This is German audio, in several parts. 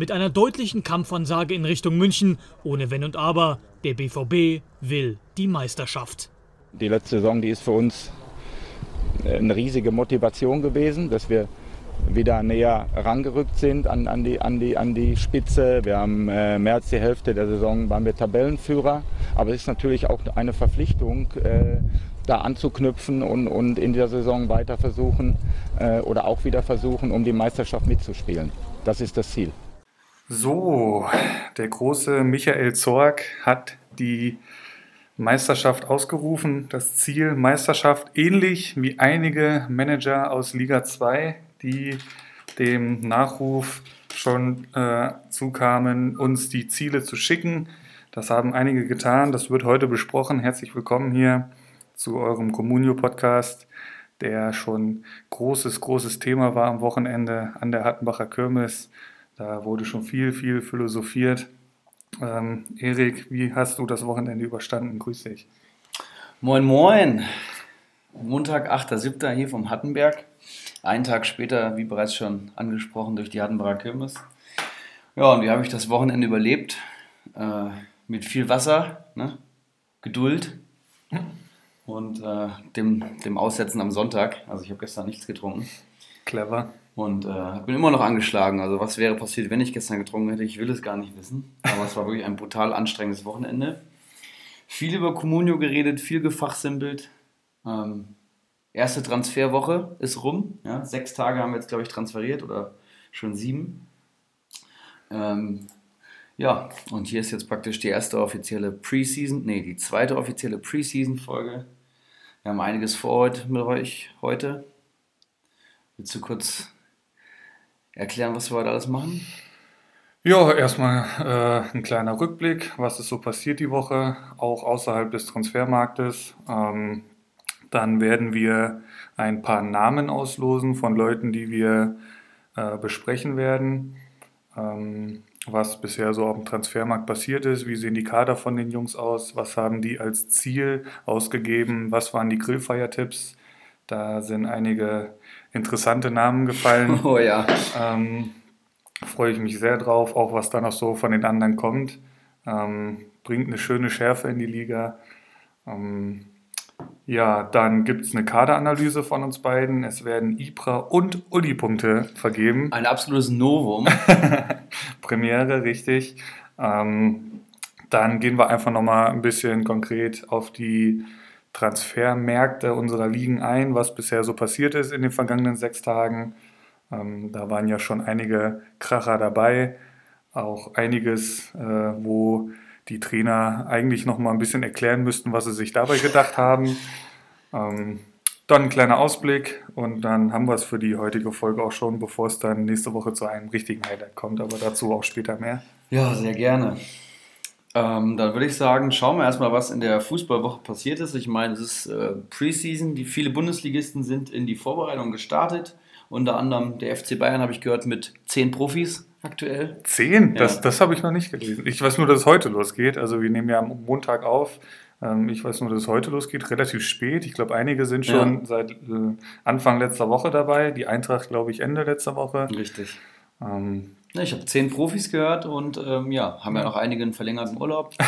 mit einer deutlichen Kampfansage in Richtung München, ohne Wenn und Aber. Der BVB will die Meisterschaft. Die letzte Saison, die ist für uns eine riesige Motivation gewesen, dass wir wieder näher rangerückt sind an, an, die, an, die, an die Spitze. Wir haben äh, mehr als die Hälfte der Saison waren wir Tabellenführer. Aber es ist natürlich auch eine Verpflichtung, äh, da anzuknüpfen und, und in der Saison weiter versuchen äh, oder auch wieder versuchen, um die Meisterschaft mitzuspielen. Das ist das Ziel. So, der große Michael Zorg hat die Meisterschaft ausgerufen. Das Ziel Meisterschaft, ähnlich wie einige Manager aus Liga 2, die dem Nachruf schon äh, zukamen, uns die Ziele zu schicken. Das haben einige getan. Das wird heute besprochen. Herzlich willkommen hier zu eurem Communio-Podcast, der schon großes, großes Thema war am Wochenende an der Hattenbacher Kirmes. Da wurde schon viel, viel philosophiert. Ähm, Erik, wie hast du das Wochenende überstanden? Grüß dich. Moin, moin. Montag, 8.7. hier vom Hattenberg. Einen Tag später, wie bereits schon angesprochen, durch die Hattenbacher Kirmes. Ja, und wie habe ich das Wochenende überlebt? Äh, mit viel Wasser, ne? Geduld und äh, dem, dem Aussetzen am Sonntag. Also ich habe gestern nichts getrunken. Clever. Und äh, bin immer noch angeschlagen. Also was wäre passiert, wenn ich gestern getrunken hätte? Ich will es gar nicht wissen. Aber es war wirklich ein brutal anstrengendes Wochenende. Viel über Communio geredet, viel gefachsimpelt. Ähm, erste Transferwoche ist rum. Ja, sechs Tage haben wir jetzt, glaube ich, transferiert oder schon sieben. Ähm, ja, und hier ist jetzt praktisch die erste offizielle Preseason, nee, die zweite offizielle Preseason-Folge. Wir haben einiges vor heute mit euch heute. Willst du kurz erklären, was wir heute alles machen? Ja, erstmal äh, ein kleiner Rückblick, was ist so passiert die Woche, auch außerhalb des Transfermarktes. Ähm, dann werden wir ein paar Namen auslosen von Leuten, die wir äh, besprechen werden. Ähm, was bisher so auf dem Transfermarkt passiert ist, wie sehen die Kader von den Jungs aus, was haben die als Ziel ausgegeben, was waren die Grillfeiertipps. Da sind einige interessante Namen gefallen. Oh ja. Ähm, freue ich mich sehr drauf, auch was da noch so von den anderen kommt. Ähm, bringt eine schöne Schärfe in die Liga. Ähm, ja, dann gibt es eine Kaderanalyse von uns beiden. Es werden Ibra und Uli-Punkte vergeben. Ein absolutes Novum. Premiere, richtig. Ähm, dann gehen wir einfach nochmal ein bisschen konkret auf die Transfermärkte unserer Ligen ein, was bisher so passiert ist in den vergangenen sechs Tagen. Ähm, da waren ja schon einige Kracher dabei, auch einiges, äh, wo die Trainer eigentlich noch mal ein bisschen erklären müssten, was sie sich dabei gedacht haben. Ähm, dann ein kleiner Ausblick und dann haben wir es für die heutige Folge auch schon, bevor es dann nächste Woche zu einem richtigen Highlight kommt, aber dazu auch später mehr. Ja, sehr gerne. Ähm, dann würde ich sagen, schauen wir erstmal, was in der Fußballwoche passiert ist. Ich meine, es ist äh, Preseason, die viele Bundesligisten sind in die Vorbereitung gestartet. Unter anderem der FC Bayern habe ich gehört mit zehn Profis aktuell. Zehn? Ja. Das, das habe ich noch nicht gelesen. Ich weiß nur, dass es heute losgeht. Also wir nehmen ja am Montag auf. Ähm, ich weiß nur, dass es heute losgeht, relativ spät. Ich glaube, einige sind schon ja. seit äh, Anfang letzter Woche dabei. Die Eintracht, glaube ich, Ende letzter Woche. Richtig. Ähm, ich habe zehn Profis gehört und ähm, ja, haben ja noch einige einen verlängerten Urlaub.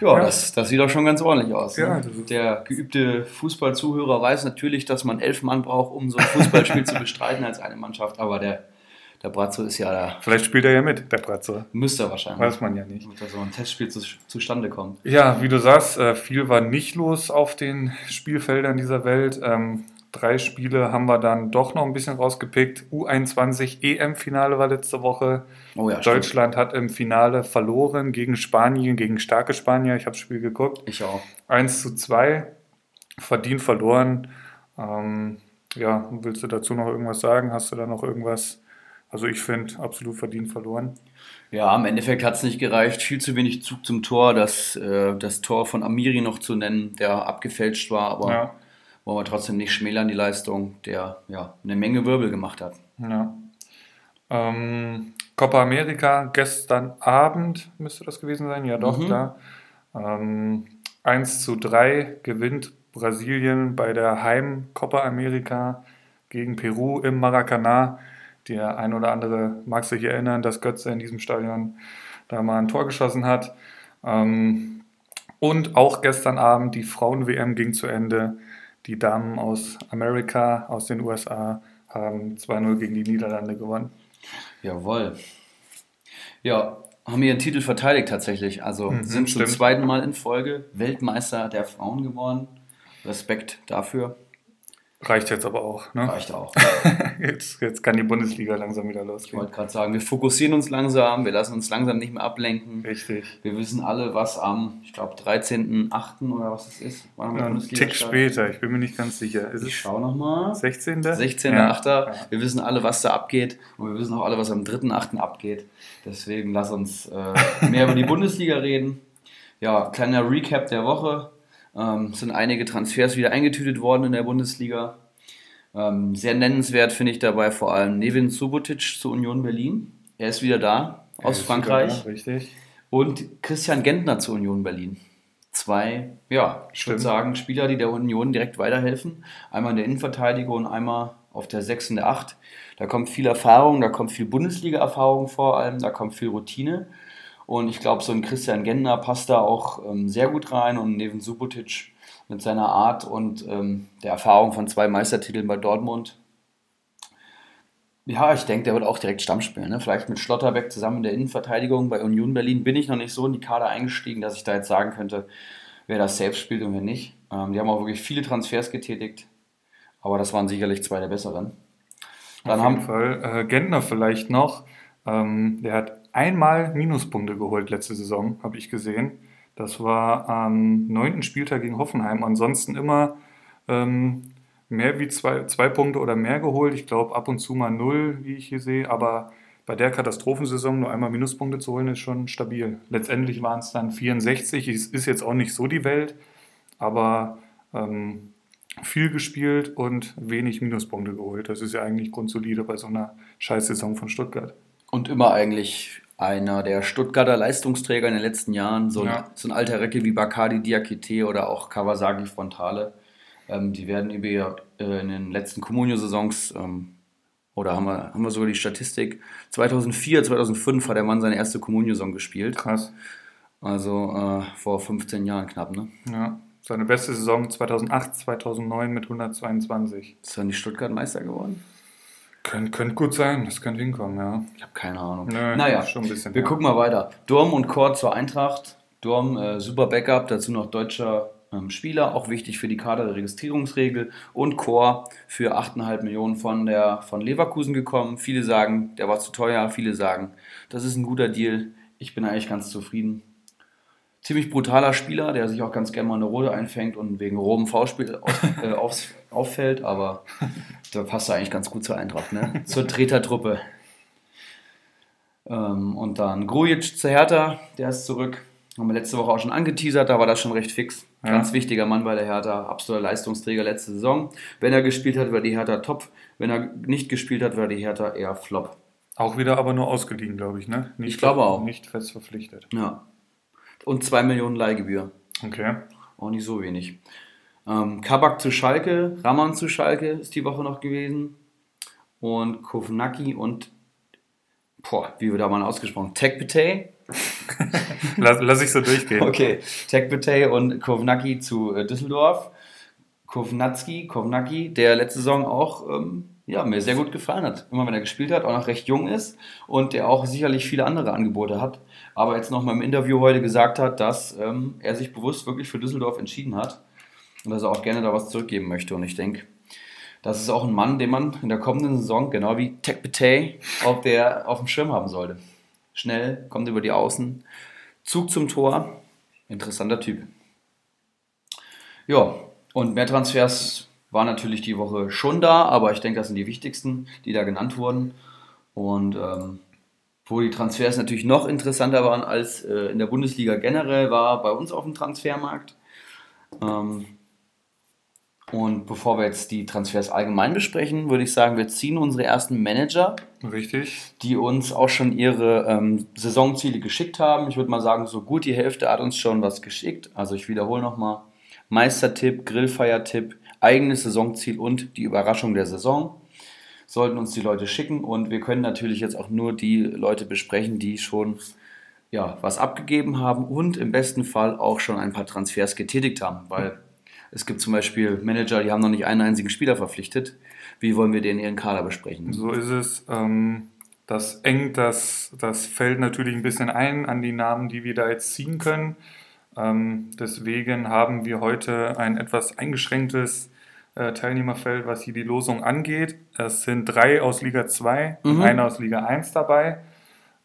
Ja, ja. Das, das, sieht doch schon ganz ordentlich aus. Ne? Ja, Der geübte Fußballzuhörer weiß natürlich, dass man elf Mann braucht, um so ein Fußballspiel zu bestreiten als eine Mannschaft, aber der, der Brazzo ist ja da. Vielleicht spielt er ja mit, der Brazzo. Müsste er wahrscheinlich. Weiß man ja nicht. Damit da so ein Testspiel zu, zustande kommt. Ja, wie du sagst, äh, viel war nicht los auf den Spielfeldern dieser Welt. Drei Spiele haben wir dann doch noch ein bisschen rausgepickt. U21 EM-Finale war letzte Woche. Oh ja, Deutschland stimmt. hat im Finale verloren gegen Spanien, gegen starke Spanier. Ich habe das Spiel geguckt. Ich auch. 1 zu 2. Verdient verloren. Ähm, ja, willst du dazu noch irgendwas sagen? Hast du da noch irgendwas? Also ich finde, absolut verdient verloren. Ja, im Endeffekt hat es nicht gereicht. Viel zu wenig Zug zum Tor. Das, äh, das Tor von Amiri noch zu nennen, der abgefälscht war, aber ja wollen wir trotzdem nicht schmälern, die Leistung, der ja eine Menge Wirbel gemacht hat. Ja. Ähm, Copa America gestern Abend müsste das gewesen sein, ja doch, mhm. klar. Ähm, 1 zu 3 gewinnt Brasilien bei der Heim Copa America gegen Peru im Maracanã. Der ein oder andere mag sich erinnern, dass Götze in diesem Stadion da mal ein Tor geschossen hat. Ähm, und auch gestern Abend die Frauen-WM ging zu Ende. Die Damen aus Amerika, aus den USA, haben 2-0 gegen die Niederlande gewonnen. Jawohl. Ja, haben ihren Titel verteidigt tatsächlich. Also Mhm, sind zum stimmt. zweiten Mal in Folge Weltmeister der Frauen geworden. Respekt dafür. Reicht jetzt aber auch. Ne? Reicht auch. Jetzt, jetzt kann die Bundesliga langsam wieder Ich losgehen. wollte gerade sagen, wir fokussieren uns langsam, wir lassen uns langsam nicht mehr ablenken. Richtig. Wir wissen alle, was am, ich glaube, 13.8. oder was es ist. Wann Ein Bundesliga Tick Start? später, ich bin mir nicht ganz sicher. Ist Ich schaue nochmal. 16.? 16.8. Ja. Wir wissen alle, was da abgeht. Und wir wissen auch alle, was am 3.8. abgeht. Deswegen lass uns äh, mehr über die Bundesliga reden. Ja, kleiner Recap der Woche. Ähm, es sind einige Transfers wieder eingetütet worden in der Bundesliga. Ähm, sehr nennenswert finde ich dabei vor allem Nevin Subotic zu Union Berlin. Er ist wieder da aus Frankreich. sogar, Richtig. Und Christian Gentner zu Union Berlin. Zwei, ja, ich würde sagen, Spieler, die der Union direkt weiterhelfen. Einmal in der Innenverteidigung und einmal auf der 6 und der 8. Da kommt viel Erfahrung, da kommt viel Bundesliga-Erfahrung vor allem, da kommt viel Routine. Und ich glaube, so ein Christian Gentner passt da auch ähm, sehr gut rein und neben Subotic mit seiner Art und ähm, der Erfahrung von zwei Meistertiteln bei Dortmund. Ja, ich denke, der wird auch direkt Stamm spielen. Ne? Vielleicht mit Schlotterbeck zusammen in der Innenverteidigung. Bei Union Berlin bin ich noch nicht so in die Kader eingestiegen, dass ich da jetzt sagen könnte, wer das safe spielt und wer nicht. Ähm, die haben auch wirklich viele Transfers getätigt. Aber das waren sicherlich zwei der besseren. Dann Auf jeden haben, Fall. Äh, Gentner vielleicht noch. Ähm, der hat einmal Minuspunkte geholt letzte Saison, habe ich gesehen. Das war am neunten Spieltag gegen Hoffenheim. Ansonsten immer ähm, mehr wie zwei, zwei Punkte oder mehr geholt. Ich glaube ab und zu mal null, wie ich hier sehe. Aber bei der Katastrophensaison nur einmal Minuspunkte zu holen, ist schon stabil. Letztendlich waren es dann 64. Es ist jetzt auch nicht so die Welt, aber ähm, viel gespielt und wenig Minuspunkte geholt. Das ist ja eigentlich grundsolide bei so einer Scheißsaison von Stuttgart. und immer eigentlich einer der Stuttgarter Leistungsträger in den letzten Jahren. So ein, Ja. so ein alter Recke wie Bacardi Diakite oder auch Kawasaki Frontale. Ähm, die werden über äh, in den letzten Comunio-Saisons ähm, oder haben wir, haben wir sogar die Statistik. 2004, 2005 hat der Mann seine erste Comunio-Saison gespielt. Krass. Also äh, vor 15 Jahren knapp, ne? Ja. Seine beste Saison 2008, 2009 mit 122. Ist dann die Stuttgart Meister geworden? Könnte könnt gut sein, das könnte hinkommen, ja. Ich habe keine Ahnung. Nö, naja, schon ein bisschen, wir ja. gucken mal weiter. Durm und Kort zur Eintracht. Durm, äh, super Backup, dazu noch deutscher ähm, Spieler, auch wichtig für die Kader der Registrierungsregel. Und Chor für 8,5 Millionen von, der, von Leverkusen gekommen. Viele sagen, der war zu teuer. Viele sagen, das ist ein guter Deal. Ich bin eigentlich ganz zufrieden. Ziemlich brutaler Spieler, der sich auch ganz gerne mal eine Rote einfängt und wegen rohem V-Spiel auf, äh, auffällt, aber da passt er eigentlich ganz gut zur Eintracht, ne? Zur Tretertruppe. Ähm, und dann Grujic zu Hertha, der ist zurück. Haben wir letzte Woche auch schon angeteasert, da war das schon recht fix. Ja. Ganz wichtiger Mann bei der Hertha, absoluter Leistungsträger letzte Saison. Wenn er gespielt hat, war die Hertha top. Wenn er nicht gespielt hat, war die Hertha eher flop. Auch wieder aber nur ausgeliehen, glaube ich, ne? Nicht, Ich glaube auch. Nicht fest verpflichtet. Ja. Und 2 Millionen Leihgebühr. Okay. Auch nicht so wenig. Ähm, Kabak zu Schalke, Raman zu Schalke ist die Woche noch gewesen. Und Kovnacki und, boah, wie wird da mal ausgesprochen? Tekpetey. Lass, lass ich so durchgehen. Okay, Tekpetey und Kovnacki zu äh, Düsseldorf. Kovnatski, Kovnacki, der letzte Saison auch ähm, ja, mir sehr gut gefallen hat. Immer wenn er gespielt hat, auch noch recht jung ist und der auch sicherlich viele andere Angebote hat. Aber jetzt noch mal im Interview heute gesagt hat, dass ähm, er sich bewusst wirklich für Düsseldorf entschieden hat und dass er auch gerne da was zurückgeben möchte. Und ich denke, das ist auch ein Mann, den man in der kommenden Saison, genau wie Tekpetey, auf, der, auf dem Schirm haben sollte. Schnell, kommt über die Außen, Zug zum Tor, interessanter Typ. Ja, und mehr Transfers waren natürlich die Woche schon da, aber ich denke, das sind die wichtigsten, die da genannt wurden. Und ähm, wo die Transfers natürlich noch interessanter waren als äh, in der Bundesliga generell, war bei uns auf dem Transfermarkt. Ähm, und bevor wir jetzt die Transfers allgemein besprechen, würde ich sagen, wir ziehen unsere ersten Manager Richtig. die uns auch schon ihre ähm, Saisonziele geschickt haben. Ich würde mal sagen, so gut die Hälfte hat uns schon was geschickt. Also ich wiederhole nochmal. Meistertipp, Grillfeiertipp, eigenes Saisonziel und die Überraschung der Saison. sollten uns die Leute schicken und wir können natürlich jetzt auch nur die Leute besprechen, die schon ja, was abgegeben haben und im besten Fall auch schon ein paar Transfers getätigt haben, weil es gibt zum Beispiel Manager, die haben noch nicht einen einzigen Spieler verpflichtet. Wie wollen wir den ihren Kader besprechen? So ist es. Ähm, das engt das, das Feld natürlich ein bisschen ein an die Namen, die wir da jetzt ziehen können. Ähm, deswegen haben wir heute ein etwas eingeschränktes äh, Teilnehmerfeld, was hier die Losung angeht. Es sind drei aus Liga 2 mhm. und einer aus Liga 1 dabei,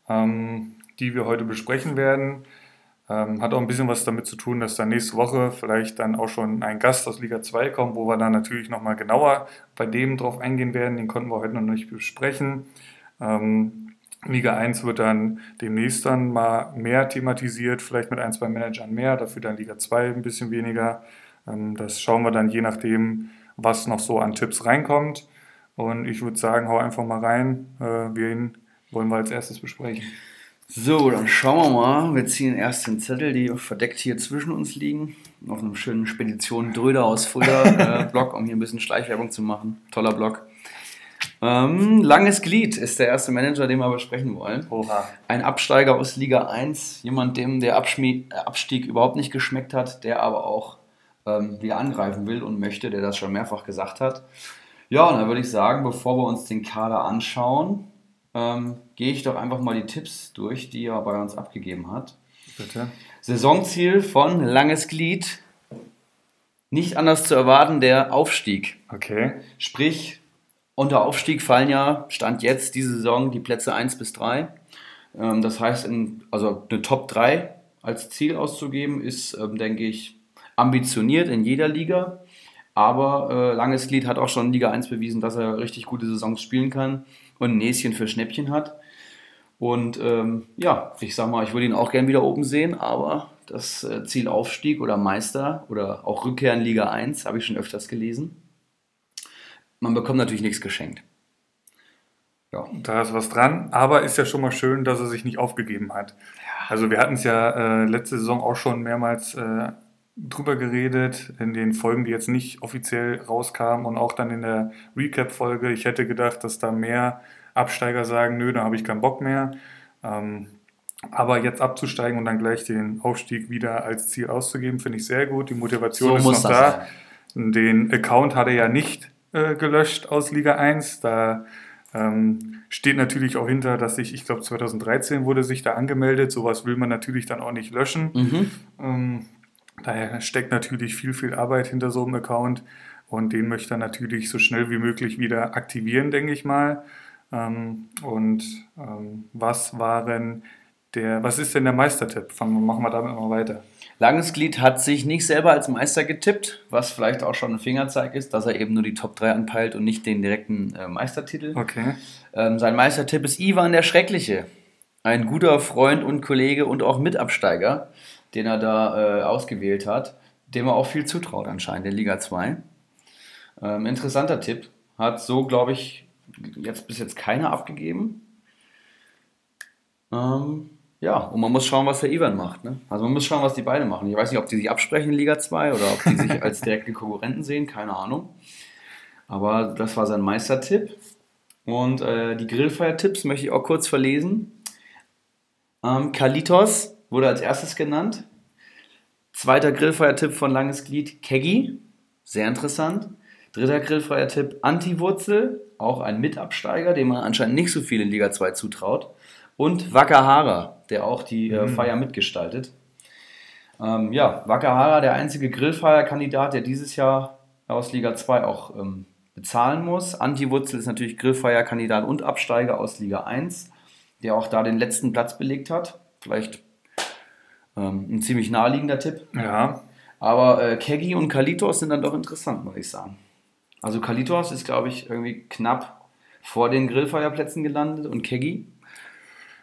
ähm, die wir heute besprechen werden. Ähm, hat auch ein bisschen was damit zu tun, dass dann nächste Woche vielleicht dann auch schon ein Gast aus Liga 2 kommt, wo wir dann natürlich nochmal genauer bei dem drauf eingehen werden. Den konnten wir heute noch nicht besprechen. Ähm, Liga 1 wird dann demnächst dann mal mehr thematisiert, vielleicht mit ein, zwei Managern mehr, dafür dann Liga 2 ein bisschen weniger. Ähm, das schauen wir dann je nachdem, was noch so an Tipps reinkommt. Und ich würde sagen, hau einfach mal rein. Äh, wen wollen wir als erstes besprechen? So, dann schauen wir mal. Wir ziehen erst den Zettel, die verdeckt hier zwischen uns liegen. Auf einem schönen Spedition Dröder aus Fulda äh, Blog, um hier ein bisschen Schleichwerbung zu machen. Toller Blog. Ähm, langes Glied ist der erste Manager, den wir besprechen wollen. Oha. Ein Absteiger aus Liga 1, jemand, dem der Abschmied, äh, Abstieg überhaupt nicht geschmeckt hat, der aber auch ähm, wieder angreifen will und möchte, der das schon mehrfach gesagt hat. Ja, und dann würde ich sagen, bevor wir uns den Kader anschauen, ähm, gehe ich doch einfach mal die Tipps durch, die er bei uns abgegeben hat. Bitte. Saisonziel von Langes Glied. Nicht anders zu erwarten, der Aufstieg. Okay. Sprich, unter Aufstieg fallen ja, Stand jetzt, diese Saison, die Plätze 1 bis 3. Ähm, das heißt, in, also eine Top 3 als Ziel auszugeben, ist, ähm, denke ich, ambitioniert in jeder Liga. Aber äh, Langes Glied hat auch schon in Liga 1 bewiesen, dass er richtig gute Saisons spielen kann und ein Näschen für Schnäppchen hat. Und ähm, ja, ich sag mal, ich würde ihn auch gern wieder oben sehen, aber das äh, Ziel Aufstieg oder Meister oder auch Rückkehr in Liga 1 habe ich schon öfters gelesen. Man bekommt natürlich nichts geschenkt. Ja. Da ist was dran, aber ist ja schon mal schön, dass er sich nicht aufgegeben hat. Ja. Also wir hatten es ja äh, letzte Saison auch schon mehrmals äh, drüber geredet, in den Folgen, die jetzt nicht offiziell rauskamen und auch dann in der Recap-Folge. Ich hätte gedacht, dass da mehr Absteiger sagen, nö, da habe ich keinen Bock mehr. Ähm, aber jetzt abzusteigen und dann gleich den Aufstieg wieder als Ziel auszugeben, finde ich sehr gut. Die Motivation so ist noch da. Sein. Den Account hat er ja nicht äh, gelöscht aus Liga 1. Da ähm, steht natürlich auch hinter, dass sich, ich glaube 2013 wurde sich da angemeldet. Sowas will man natürlich dann auch nicht löschen. Mhm. Ähm, Daher steckt natürlich viel, viel Arbeit hinter so einem Account und den möchte er natürlich so schnell wie möglich wieder aktivieren, denke ich mal. Ähm, und ähm, was waren der, was ist denn der Meistertipp? Fangen, machen wir damit mal weiter. Langes Glied hat sich nicht selber als Meister getippt, was vielleicht auch schon ein Fingerzeig ist, dass er eben nur die Top 3 anpeilt und nicht den direkten äh, Meistertitel. Okay. Ähm, sein Meistertipp ist Ivan der Schreckliche. Ein guter Freund und Kollege und auch Mitabsteiger den er da äh, ausgewählt hat, dem er auch viel zutraut anscheinend in Liga 2. Ähm, interessanter Tipp. Hat so, glaube ich, jetzt bis jetzt keiner abgegeben. Ähm, ja, und man muss schauen, was der Ivan macht. Ne? Also man muss schauen, was die beiden machen. Ich weiß nicht, ob die sich absprechen in Liga 2 oder ob die sich als direkte Konkurrenten sehen, keine Ahnung. Aber das war sein Meistertipp. Und äh, die Grillfeier-Tipps möchte ich auch kurz verlesen. Ähm, Kalitos wurde als erstes genannt. Zweiter Grillfeuer-Tipp von Langes Glied, Keggy. Sehr interessant. Dritter Grillfeuer-Tipp, Anti-Wurzel. Auch ein Mitabsteiger, dem man anscheinend nicht so viel in Liga 2 zutraut. Und Wakahara, der auch die äh, mhm. Feier mitgestaltet. Ähm, ja, Wakahara, der einzige Grillfeierkandidat, der dieses Jahr aus Liga 2 auch ähm, bezahlen muss. Anti-Wurzel ist natürlich Grillfeierkandidat und Absteiger aus Liga 1, der auch da den letzten Platz belegt hat. Vielleicht ähm, ein ziemlich naheliegender Tipp. Ja. Aber äh, Keggy und Kalitos sind dann doch interessant, muss ich sagen. Also Kalitos ist, glaube ich, irgendwie knapp vor den Grillfeuerplätzen gelandet und Keggy.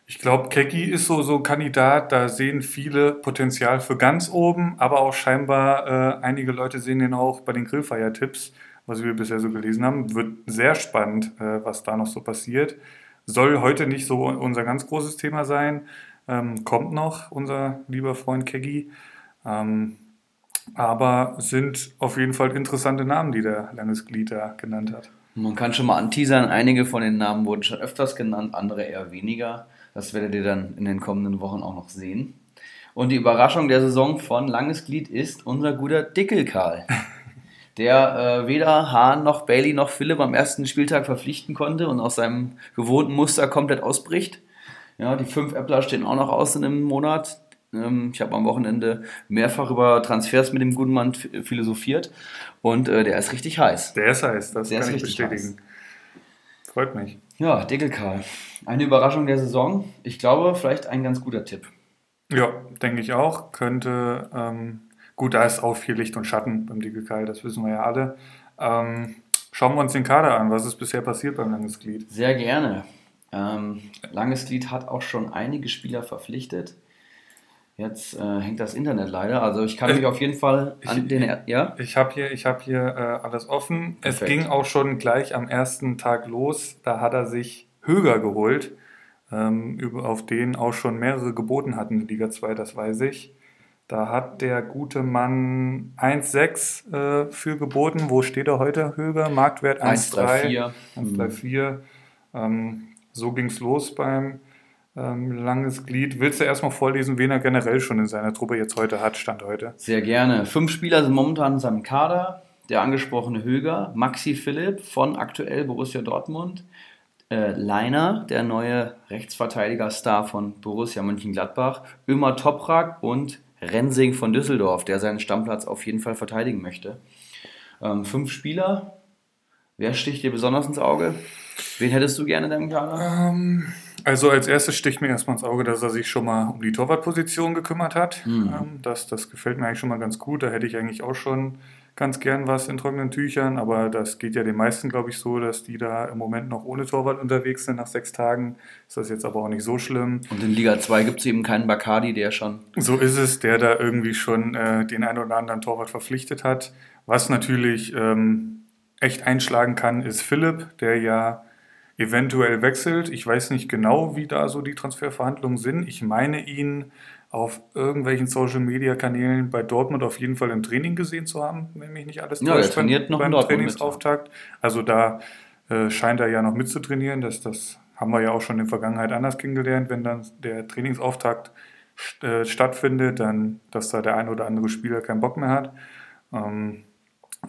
Ich glaube, Keggy ist so so Kandidat, da sehen viele Potenzial für ganz oben, aber auch scheinbar äh, einige Leute sehen den auch bei den Grillfeiertipps, was wir bisher so gelesen haben. Wird sehr spannend, äh, was da noch so passiert. Soll heute nicht so unser ganz großes Thema sein, ähm, kommt noch, unser lieber Freund Keggy. Ähm, aber sind auf jeden Fall interessante Namen, die der Landesglied da genannt hat. Man kann schon mal anteasern, einige von den Namen wurden schon öfters genannt, andere eher weniger. Das werdet ihr dann in den kommenden Wochen auch noch sehen. Und die Überraschung der Saison von Langes Glied ist unser guter Dickelkarl, der äh, weder Hahn noch Bailey noch Philipp am ersten Spieltag verpflichten konnte und aus seinem gewohnten Muster komplett ausbricht. Ja, die fünf Äppler stehen auch noch aus in einem Monat. Ähm, ich habe am Wochenende mehrfach über Transfers mit dem guten Mann philosophiert und äh, der ist richtig heiß. Der ist heiß, das Der kann ich bestätigen. Freut mich. Ja, Dickelkarl. Eine Überraschung der Saison. Ich glaube, vielleicht ein ganz guter Tipp. Ja, denke ich auch. Könnte, ähm, gut, da ist auch viel Licht und Schatten beim Dickelkai, das wissen wir ja alle. Ähm, schauen wir uns den Kader an. Was ist bisher passiert beim Langes Glied? Sehr gerne. Ähm, Langes Glied hat auch schon einige Spieler verpflichtet. Jetzt äh, hängt das Internet leider. Also ich kann Äh, mich auf jeden Fall an ich- den... Er ja? Ich habe hier, ich hab hier äh, alles offen. Perfekt. Es ging auch schon gleich am ersten Tag los. Da hat er sich Höger geholt, ähm, über, auf den auch schon mehrere geboten hatten in Liga 2, das weiß ich. Da hat der gute Mann 1,6 äh, für geboten. Wo steht er heute, Höger? Marktwert 1,3. 1,34. 1,34. Ähm, so ging es los beim ähm, Langes Glied. Willst du erstmal vorlesen, wen er generell schon in seiner Truppe jetzt heute hat, Stand heute? Sehr gerne. Fünf Spieler sind momentan in seinem Kader. Der angesprochene Höger, Maxi Philipp von aktuell Borussia Dortmund, äh, Leiner, der neue Rechtsverteidiger-Star von Borussia Mönchengladbach, Ömer Toprak und Rensing von Düsseldorf, der seinen Stammplatz auf jeden Fall verteidigen möchte. Ähm, fünf Spieler. Wer sticht dir besonders ins Auge? Wen hättest du gerne in deinem Kader? Ähm, also als erstes sticht mir erstmal ins Auge, dass er sich schon mal um die Torwartposition gekümmert hat. Mhm. Ähm, das, das gefällt mir eigentlich schon mal ganz gut. Da hätte ich eigentlich auch schon ganz gern was in trockenen Tüchern, aber das geht ja den meisten, glaube ich, so, dass die da im Moment noch ohne Torwart unterwegs sind nach sechs Tagen. Ist das jetzt aber auch nicht so schlimm. Und in Liga 2 gibt es eben keinen Bacardi, der schon So ist es, der da irgendwie schon äh, den einen oder anderen Torwart verpflichtet hat. Was natürlich ähm, echt einschlagen kann, ist Philipp, der ja eventuell wechselt. Ich weiß nicht genau, wie da so die Transferverhandlungen sind. Ich meine ihn auf irgendwelchen Social-Media-Kanälen bei Dortmund auf jeden Fall im Training gesehen zu haben, wenn mich nicht alles Ja, täuscht, beim- trainiert noch beim Dortmund mit, Trainingsauftakt. Also da äh, scheint er ja noch mitzutrainieren. Das, das haben wir ja auch schon in der Vergangenheit anders kennengelernt, wenn dann der Trainingsauftakt st- äh, stattfindet, dann, dass da der ein oder andere Spieler keinen Bock mehr hat. Ähm,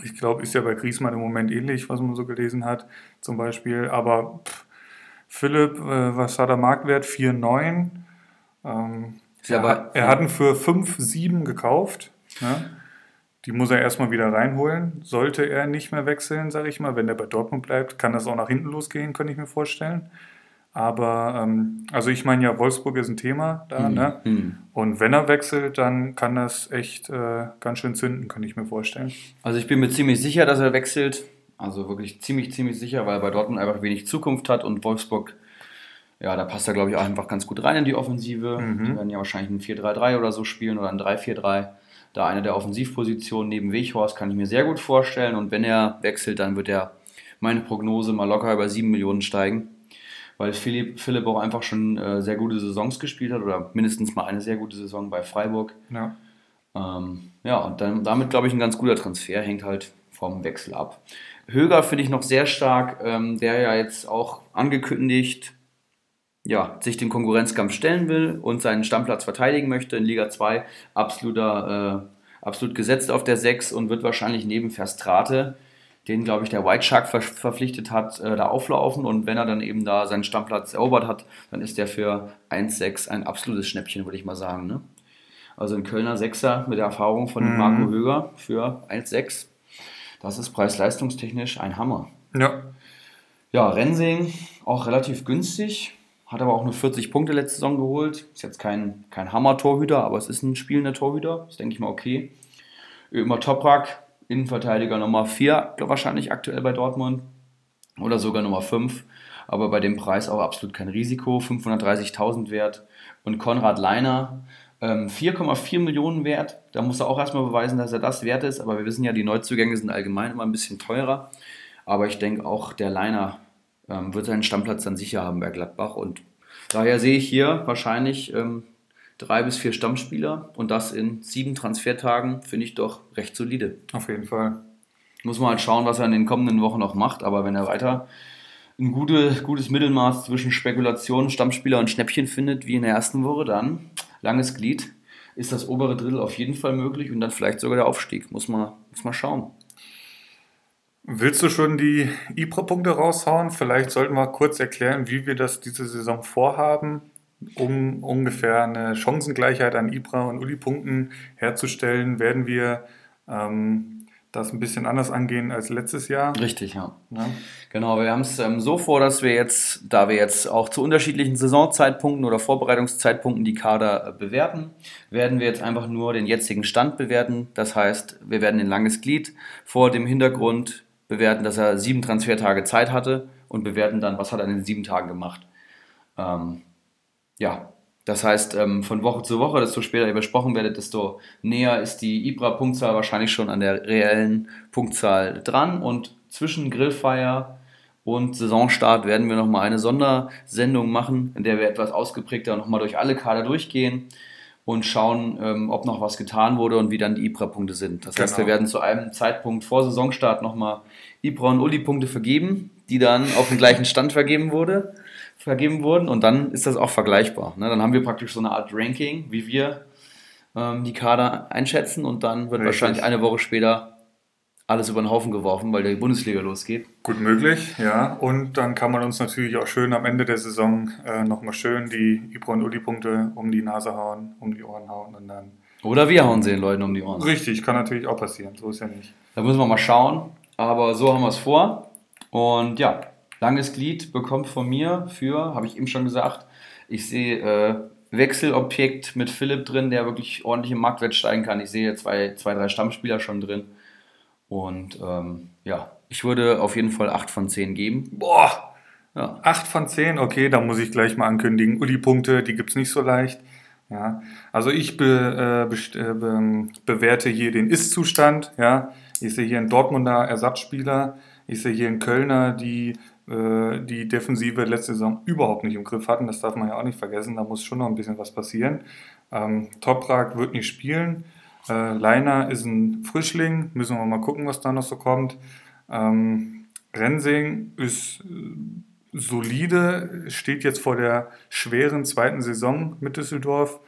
ich glaube, ist ja bei Griezmann im Moment ähnlich, was man so gelesen hat, zum Beispiel. Aber pff, Philipp, äh, was hat er Marktwert? 4,9. Ähm, ja er, er hat ihn für 5,7 gekauft. Ne? Die muss er erstmal wieder reinholen. Sollte er nicht mehr wechseln, sage ich mal, wenn er bei Dortmund bleibt, kann das auch nach hinten losgehen, könnte ich mir vorstellen. Aber, ähm, also ich meine ja, Wolfsburg ist ein Thema da, ne? Hm. Und wenn er wechselt, dann kann das echt äh, ganz schön zünden, könnte ich mir vorstellen. Also ich bin mir ziemlich sicher, dass er wechselt. Also wirklich ziemlich, ziemlich sicher, weil er bei Dortmund einfach wenig Zukunft hat und Wolfsburg, ja, da passt er, glaube ich, auch einfach ganz gut rein in die Offensive. Mhm. Die werden ja wahrscheinlich ein 4-3-3 oder so spielen oder ein 3-4-3. Da eine der Offensivpositionen neben Weghorst kann ich mir sehr gut vorstellen. Und wenn er wechselt, dann wird er meine Prognose mal locker über 7 Millionen steigen. Weil Philipp, Philipp auch einfach schon äh, sehr gute Saisons gespielt hat oder mindestens mal eine sehr gute Saison bei Freiburg. Ja. Ähm, ja, und dann, damit glaube ich ein ganz guter Transfer, hängt halt vom Wechsel ab. Höger finde ich noch sehr stark, ähm, der ja jetzt auch angekündigt, ja, sich dem Konkurrenzkampf stellen will und seinen Stammplatz verteidigen möchte in Liga 2. Absoluter, äh, absolut gesetzt auf der 6 und wird wahrscheinlich neben Verstrate, den glaube ich der White Shark ver verpflichtet hat, äh, da auflaufen und wenn er dann eben da seinen Stammplatz erobert hat, dann ist der für 1,6 ein absolutes Schnäppchen, würde ich mal sagen. Ne? Also ein Kölner Sechser mit der Erfahrung von Mhm. Marco Höger für 1,6. Das ist preis-leistungstechnisch ein Hammer. Ja. Ja, Rensing auch relativ günstig, hat aber auch nur 40 Punkte letzte Saison geholt. Ist jetzt kein, kein Hammer-Torhüter, aber es ist ein spielender Torhüter. Ist, denke ich mal, okay. Ömer Toprak, Innenverteidiger Nummer 4, wahrscheinlich aktuell bei Dortmund. Oder sogar Nummer 5. Aber bei dem Preis auch absolut kein Risiko. 530.000 wert. Und Konrad Leiner, ähm, 4,4 Millionen wert. Da muss er auch erstmal beweisen, dass er das wert ist. Aber wir wissen ja, die Neuzugänge sind allgemein immer ein bisschen teurer. Aber ich denke auch, der Leiner ähm, wird seinen Stammplatz dann sicher haben bei Gladbach. Und daher sehe ich hier wahrscheinlich ähm, drei bis vier Stammspieler und das in sieben Transfertagen finde ich doch recht solide. Auf jeden Fall. Muss man halt schauen, was er in den kommenden Wochen noch macht. Aber wenn er weiter ein gute, gutes Mittelmaß zwischen Spekulation, Stammspieler und Schnäppchen findet, wie in der ersten Woche, dann langes Glied, ist das obere Drittel auf jeden Fall möglich und dann vielleicht sogar der Aufstieg. Muss man, muss man schauen. Willst du schon die IPRO-Punkte raushauen? Vielleicht sollten wir kurz erklären, wie wir das diese Saison vorhaben, um ungefähr eine Chancengleichheit an IPRA und Uli-Punkten herzustellen. Werden wir ähm, das ein bisschen anders angehen als letztes Jahr? Richtig, ja. ja. Genau, wir haben es ähm, so vor, dass wir jetzt, da wir jetzt auch zu unterschiedlichen Saisonzeitpunkten oder Vorbereitungszeitpunkten die Kader äh, bewerten, werden wir jetzt einfach nur den jetzigen Stand bewerten. Das heißt, wir werden ein langes Glied vor dem Hintergrund bewerten, dass er sieben Transfertage Zeit hatte und bewerten dann, was hat er in den sieben Tagen gemacht. Ähm, ja, das heißt, ähm, von Woche zu Woche, desto später ihr besprochen werdet, desto näher ist die IBRA-Punktzahl wahrscheinlich schon an der reellen Punktzahl dran. Und zwischen Grillfeier und Saisonstart werden wir nochmal eine Sondersendung machen, in der wir etwas ausgeprägter nochmal durch alle Kader durchgehen und schauen, ähm, ob noch was getan wurde und wie dann die IPRA-Punkte sind. Das genau. heißt, wir werden zu einem Zeitpunkt vor Saisonstart nochmal IPRA und Uli-Punkte vergeben, die dann auf den gleichen Stand vergeben wurde, vergeben wurden und dann ist das auch vergleichbar. Ne? Dann haben wir praktisch so eine Art Ranking, wie wir ähm, die Kader einschätzen und dann wird Richtig. wahrscheinlich eine Woche später alles über den Haufen geworfen, weil die Bundesliga losgeht. Gut möglich, ja. Und dann kann man uns natürlich auch schön am Ende der Saison äh, nochmal schön die Ibro- und Uli-Punkte um die Nase hauen, um die Ohren hauen und dann. Oder wir hauen sie den Leuten um die Ohren. Richtig, kann natürlich auch passieren, so ist ja nicht. Da müssen wir mal schauen, aber so haben wir es vor. Und ja, langes Glied bekommt von mir für, habe ich eben schon gesagt, ich sehe äh, Wechselobjekt mit Philipp drin, der wirklich ordentlich im Marktwert steigen kann. Ich sehe zwei, zwei drei Stammspieler schon drin. Und ähm, ja, ich würde auf jeden Fall 8 von 10 geben. Boah! Ja. 8 von 10, okay, da muss ich gleich mal ankündigen. Uli-Punkte, die gibt es nicht so leicht. Ja, also ich be, äh, äh, be, bewerte hier den Ist-Zustand. Ja, ich sehe hier einen Dortmunder Ersatzspieler. Ich sehe hier einen Kölner, die die Defensive letzte Saison überhaupt nicht im Griff hatten. Das darf man ja auch nicht vergessen. Da muss schon noch ein bisschen was passieren. Ähm, Toprak wird nicht spielen. Äh, Leiner ist ein Frischling, müssen wir mal gucken, was da noch so kommt. Ähm, Rensing ist äh, solide, steht jetzt vor der schweren zweiten Saison mit Düsseldorf.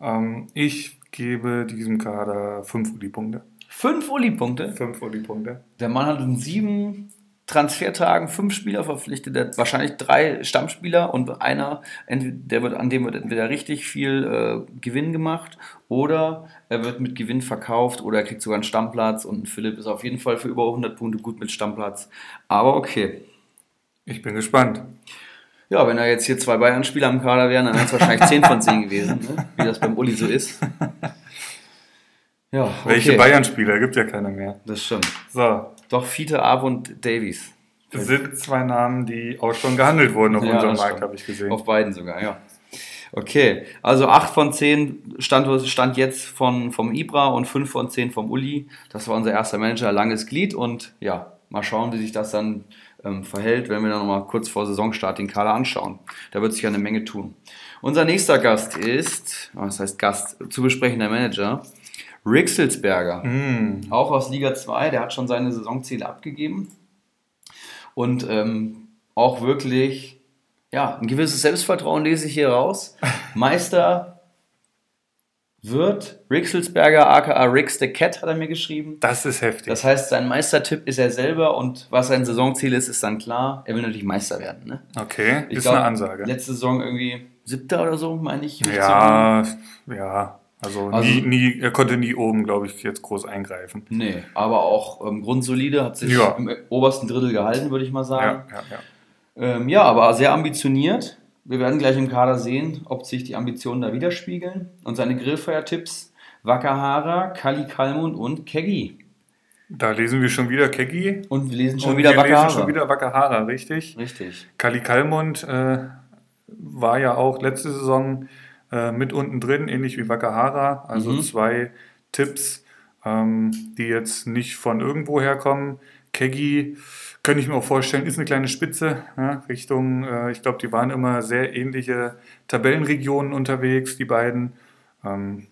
Ähm, ich gebe diesem Kader fünf Uli-Punkte. Fünf Uli-Punkte? Fünf Uli-Punkte. Der Mann hat in sieben Transfertagen fünf Spieler verpflichtet, der wahrscheinlich drei Stammspieler und einer, der wird, an dem wird entweder richtig viel äh, Gewinn gemacht oder er wird mit Gewinn verkauft oder er kriegt sogar einen Stammplatz und Philipp ist auf jeden Fall für über 100 Punkte gut mit Stammplatz. Aber okay. Ich bin gespannt. Ja, wenn da jetzt hier zwei Bayern-Spieler im Kader wären, dann wären es wahrscheinlich 10 von 10 gewesen, ne? wie das beim Uli so ist. Ja, okay. Welche Bayern-Spieler? Gibt ja keine mehr. Das stimmt. So, doch, Fiete Ab und Davies. Das sind zwei Namen, die auch schon gehandelt wurden auf ja, unserem Markt, habe ich gesehen. Auf beiden sogar, ja. Okay, also 8 von 10 stand, stand jetzt von, vom Ibra und 5 von 10 vom Uli. Das war unser erster Manager, langes Glied. Und ja, mal schauen, wie sich das dann ähm, verhält, wenn wir dann nochmal kurz vor Saisonstart den Kader anschauen. Da wird sich ja eine Menge tun. Unser nächster Gast ist, was heißt Gast, zu besprechender Manager, Rixelsberger, mm. auch aus Liga 2, der hat schon seine Saisonziele abgegeben und ähm, auch wirklich, ja, ein gewisses Selbstvertrauen lese ich hier raus. Meister wird Rixelsberger, aka Rix the Cat, hat er mir geschrieben. Das ist heftig. Das heißt, sein Meistertipp ist er selber und was sein Saisonziel ist, ist dann klar. Er will natürlich Meister werden. Ne? Okay, ich ist glaub, eine Ansage. Letzte Saison irgendwie siebter oder so, meine ich. Ja, ja. Also, also nie, nie, er konnte nie oben, glaube ich, jetzt groß eingreifen. Nee, aber auch ähm, grundsolide, hat sich ja. im obersten Drittel gehalten, würde ich mal sagen. Ja, ja, ja. Ähm, ja, aber sehr ambitioniert. Wir werden gleich im Kader sehen, ob sich die Ambitionen da widerspiegeln. Und seine Grillfeuer-Tipps: Wakahara, Kali Kalmund und Keggy. Da lesen wir schon wieder Keggy. Und wir lesen schon und wieder wir Wakahara. lesen schon wieder Wakahara, richtig? Richtig. Kali Kalmund äh, war ja auch letzte Saison äh, mit unten drin, ähnlich wie Wakahara. Also mhm. zwei Tipps, ähm, die jetzt nicht von irgendwo herkommen. Kegi, könnte ich mir auch vorstellen, ist eine kleine Spitze ja, Richtung, äh, ich glaube, die waren immer sehr ähnliche Tabellenregionen unterwegs, die beiden. Ähm,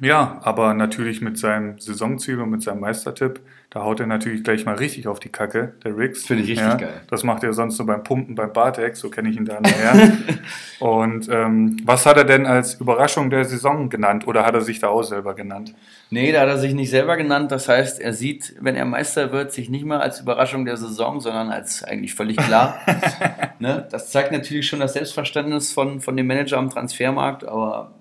Ja, aber natürlich mit seinem Saisonziel und mit seinem Meistertipp, da haut er natürlich gleich mal richtig auf die Kacke, der Riggs. Finde ich richtig ja, geil. Das macht er sonst nur beim Pumpen beim Bartex, so kenne ich ihn da nachher. und ähm, was hat er denn als Überraschung der Saison genannt oder hat er sich da auch selber genannt? Nee, da hat er sich nicht selber genannt. Das heißt, er sieht, wenn er Meister wird, sich nicht mehr als Überraschung der Saison, sondern als eigentlich völlig klar. ne? Das zeigt natürlich schon das Selbstverständnis von, von dem Manager am Transfermarkt, aber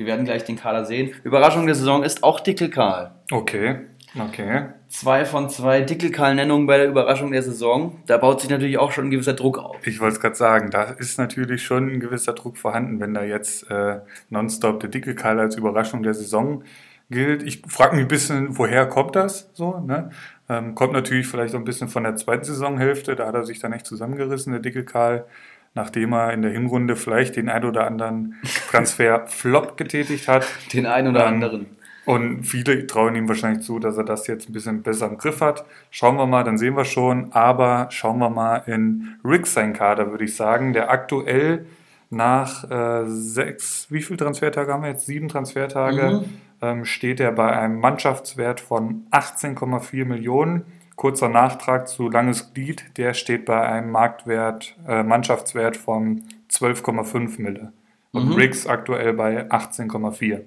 wir werden gleich den Kader sehen. Überraschung der Saison ist auch Dickelkarl. Okay, okay. Zwei von zwei Dickelkarl-Nennungen bei der Überraschung der Saison. Da baut sich natürlich auch schon ein gewisser Druck auf. Ich wollte es gerade sagen, da ist natürlich schon ein gewisser Druck vorhanden, wenn da jetzt äh, nonstop der dicke Karl als Überraschung der Saison gilt. Ich frage mich ein bisschen, woher kommt das so? Ne? Ähm, kommt natürlich vielleicht auch ein bisschen von der zweiten Saisonhälfte, da hat er sich dann echt zusammengerissen, der dicke Karl, nachdem er in der Hinrunde vielleicht den ein oder anderen Transfer flop getätigt hat. Den einen oder Ähm, anderen. Und viele trauen ihm wahrscheinlich zu, dass er das jetzt ein bisschen besser im Griff hat. Schauen wir mal, dann sehen wir schon. Aber schauen wir mal in Rick sein Kader, würde ich sagen, der aktuell nach äh, sechs, wie viele Transfertage haben wir jetzt? Sieben Transfertage, ähm, steht er bei einem Mannschaftswert von 18,4 Millionen. Kurzer Nachtrag zu Langes Glied, der steht bei einem Marktwert, äh, Mannschaftswert von 12,5 Mille. Und Riggs aktuell bei 18,4.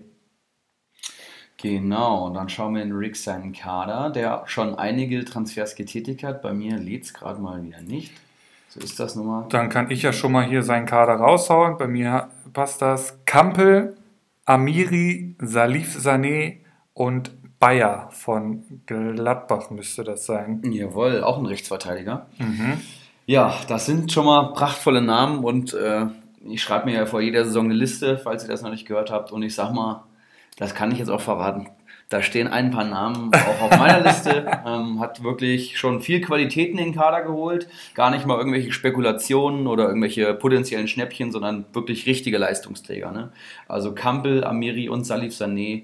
Genau, und dann schauen wir in Rick seinen Kader, der schon einige Transfers getätigt hat. Bei mir lädt es gerade mal wieder nicht. So ist das nun mal. Dann kann ich ja schon mal hier seinen Kader raushauen. Bei mir passt das. Kampel, Amiri, Salif Sané und Bayer von Gladbach müsste das sein. Jawohl, auch ein Rechtsverteidiger. Ja, das sind schon mal prachtvolle Namen und äh, ich schreibe mir ja vor jeder Saison eine Liste, falls ihr das noch nicht gehört habt. Und ich sag mal, das kann ich jetzt auch verraten. Da stehen ein paar Namen auch auf meiner Liste. Ähm, hat wirklich schon viel Qualitäten in den Kader geholt. Gar nicht mal irgendwelche Spekulationen oder irgendwelche potenziellen Schnäppchen, sondern wirklich richtige Leistungsträger. Ne? Also Campbell, Amiri und Salif Sané.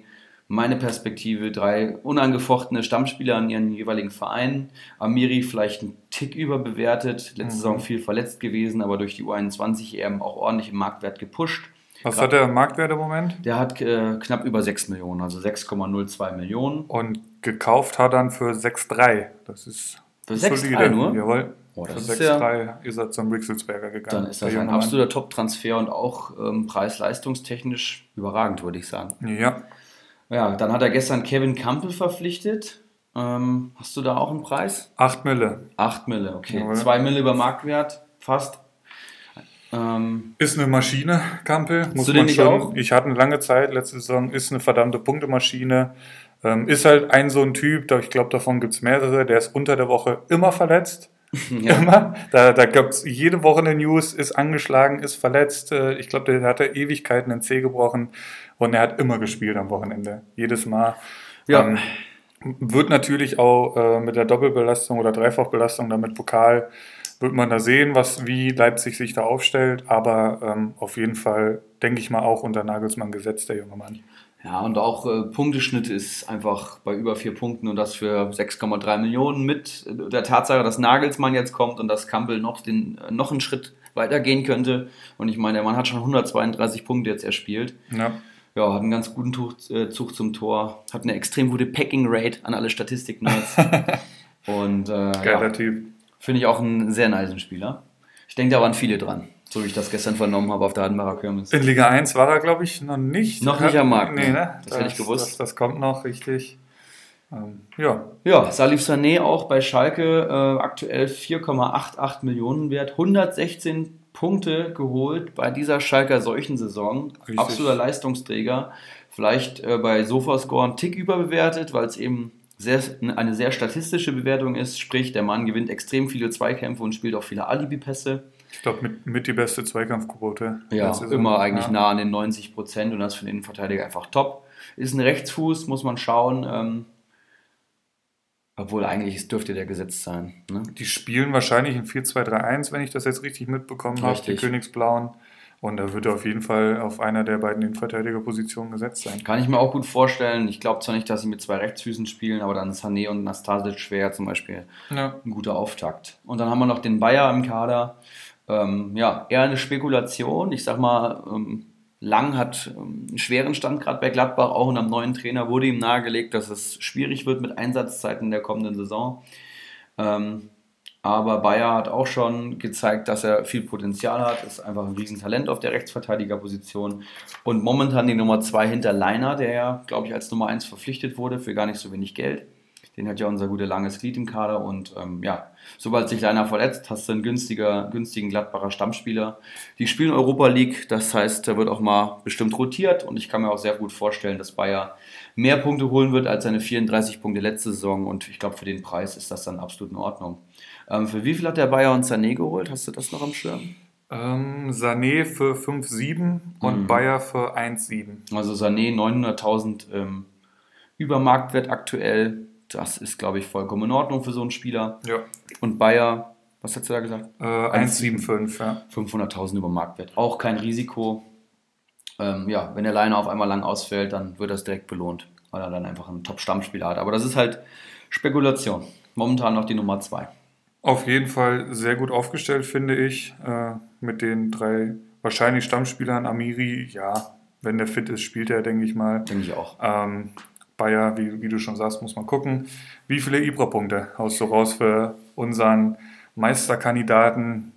Meine Perspektive, drei unangefochtene Stammspieler an ihren jeweiligen Vereinen. Amiri vielleicht ein Tick überbewertet, letzte Saison viel verletzt gewesen, aber durch die U21 EM auch ordentlich im Marktwert gepusht. Was Grad- hat der Marktwert im Moment? Der hat äh, knapp über 6 Millionen, also 6,02 Millionen. Und gekauft hat er dann für 6,3. Das ist Für 6,3 nur? Jawohl. Oh, das für ist ja- 6,3 ist er zum Rixelsberger gegangen. Dann ist das ein absoluter Top-Transfer und auch ähm, preis-leistungstechnisch überragend, würde ich sagen. Ja. Ja, dann hat er gestern Kevin Campbell verpflichtet. Ähm, hast du da auch einen Preis? 8 Mille. 8 Mille, okay. Jawohl. 2 Mille über Marktwert, fast. Ähm, Ist eine Maschine, Kampel. Muss du den man nicht schon. auch? Ich hatte eine lange Zeit, letzte Saison, ist eine verdammte Punktemaschine. Ähm, ist halt ein so ein Typ, ich glaube, davon gibt es mehrere, der ist unter der Woche immer verletzt. ja. Immer. Da, da gab es jede Woche eine News, ist angeschlagen, ist verletzt. Äh, Ich glaube, der hatte Ewigkeiten den Zeh gebrochen und er hat immer gespielt am Wochenende. Jedes Mal. Ja. Ähm, wird natürlich auch äh, mit der Doppelbelastung oder Dreifachbelastung, damit Pokal, wird man da sehen, was, wie Leipzig sich da aufstellt. Aber ähm, auf jeden Fall, denke ich mal, auch unter Nagelsmann gesetzt, der junge Mann. Ja, und auch äh, Punkteschnitt ist einfach bei über vier Punkten und das für 6,3 Millionen mit der Tatsache, dass Nagelsmann jetzt kommt und dass Campbell noch, den, äh, noch einen Schritt weitergehen könnte. Und ich meine, der Mann hat schon 132 Punkte jetzt erspielt. Ja. Ja, hat einen ganz guten Tuch, äh, Zug zum Tor, hat eine extrem gute Packing-Rate an alle Statistik-Nerds. und äh, Geiler ja, Typ. finde ich auch einen sehr nice Spieler. Ich denke, da waren viele dran, so wie ich das gestern vernommen habe auf der Hardenbacher Kirmes. In Liga 1 war er, glaube ich, noch nicht. Noch nicht am Markt, Nee, ne? ne? Das hätte ich gewusst. Das, das kommt noch, richtig. Ähm, ja, Ja, Salif Sané auch bei Schalke äh, aktuell 4,88 Millionen wert, 116 Punkte geholt bei dieser Schalker solchen Saison. Richtig. Absoluter Leistungsträger. Vielleicht äh, bei Sofascore einen Tick überbewertet, weil es eben sehr, eine sehr statistische Bewertung ist. Sprich, der Mann gewinnt extrem viele Zweikämpfe und spielt auch viele Alibi-Pässe. ich glaube, mit, mit die beste Zweikampfquote. Ja, immer eigentlich Ja. nah an den 90 Prozent und das für den Innenverteidiger einfach top. Ist ein Rechtsfuß, muss man schauen. Ähm, obwohl eigentlich es dürfte der gesetzt sein. Ne? Die spielen wahrscheinlich in 4-2-3-1, wenn ich das jetzt richtig mitbekommen habe, die. Königsblauen. Und da wird er auf jeden Fall auf einer der beiden Innenverteidigerpositionen gesetzt sein. Kann ich mir auch gut vorstellen. Ich glaube zwar nicht, dass sie mit zwei Rechtsfüßen spielen, aber dann ist Sané und Nastasic schwer zum Beispiel Ja. ein guter Auftakt. Und dann haben wir noch den Bayer im Kader. Ähm, ja, eher eine Spekulation. Ich sag mal, ähm, Lang hat ähm, einen schweren Stand gerade bei Gladbach, auch unter dem neuen Trainer wurde ihm nahegelegt, dass es schwierig wird mit Einsatzzeiten in der kommenden Saison. Ähm, aber Bayer hat auch schon gezeigt, dass er viel Potenzial hat, ist einfach ein Riesentalent auf der Rechtsverteidigerposition und momentan die Nummer 2 hinter Leiner, der ja, glaube ich, als Nummer 1 verpflichtet wurde für gar nicht so wenig Geld. Den hat ja unser guter langes Glied im Kader und ähm, ja, sobald sich Leiner verletzt, hast du einen günstiger, günstigen Gladbacher Stammspieler. Die spielen Europa League, das heißt, da wird auch mal bestimmt rotiert und ich kann mir auch sehr gut vorstellen, dass Bayer mehr Punkte holen wird als seine 34 Punkte letzte Saison und ich glaube, für den Preis ist das dann absolut in Ordnung. Ähm, für wie viel hat der Bayer und Sané geholt? Hast du das noch am Schirm? Ähm, Sané für 5,7 und Mhm. Bayer für 1,7. Also Sané 900.000 ähm, über Marktwert aktuell. Das ist, glaube ich, vollkommen in Ordnung für so einen Spieler. Ja. Und Bayer, was hast du da gesagt? Äh, 1,75, ja. 500.000 über Marktwert. Auch kein Risiko. Ähm, ja, wenn der Leiner auf einmal lang ausfällt, dann wird das direkt belohnt, weil er dann einfach einen Top-Stammspieler hat. Aber das ist halt Spekulation. Momentan noch die Nummer 2. Auf jeden Fall sehr gut aufgestellt, finde ich. Äh, mit den drei wahrscheinlich Stammspielern. Amiri, ja, wenn der fit ist, spielt er, denke ich mal. Denke ich auch. Ähm, Bayer, wie, wie du schon sagst, muss man gucken. Wie viele Ibra-Punkte haust du raus für unseren Meisterkandidaten,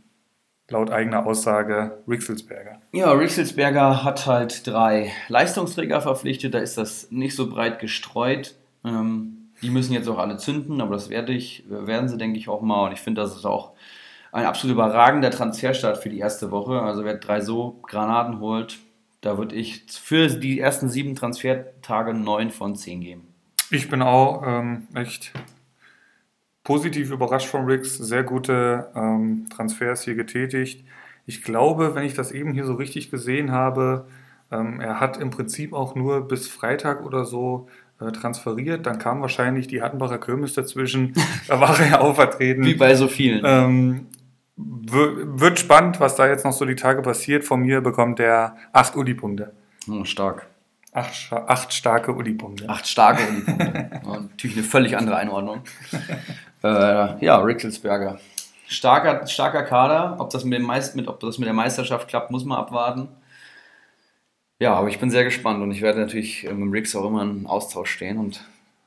laut eigener Aussage, Rixelsberger? Ja, Rixelsberger hat halt drei Leistungsträger verpflichtet. Da ist das nicht so breit gestreut. Ähm, die müssen jetzt auch alle zünden, aber das werde ich, werden sie, denke ich, auch mal. Und ich finde, das ist auch ein absolut überragender Transferstart für die erste Woche. Also wer drei so Granaten holt, da würde ich für die ersten sieben Transfertage neun von zehn geben. Ich bin auch ähm, echt positiv überrascht von Rix. Sehr gute ähm, Transfers hier getätigt. Ich glaube, wenn ich das eben hier so richtig gesehen habe, ähm, er hat im Prinzip auch nur bis Freitag oder so äh, transferiert. Dann kam wahrscheinlich die Hattenbacher Kirmes dazwischen. da war er ja auch vertreten. Wie bei so vielen. Ähm, wird spannend, was da jetzt noch so die Tage passiert. Von mir bekommt er acht Uli-Punkte. Oh, stark. Acht, acht starke Uli-Punkte. Acht starke Unipunkte. Ja, Natürlich eine völlig andere Einordnung. äh, ja, Rickelsberger. Starker, starker Kader. Ob das, mit dem Meist, mit, ob das mit der Meisterschaft klappt, muss man abwarten. Ja, aber ich bin sehr gespannt und ich werde natürlich äh, mit dem Rix auch immer in Austausch stehen. Und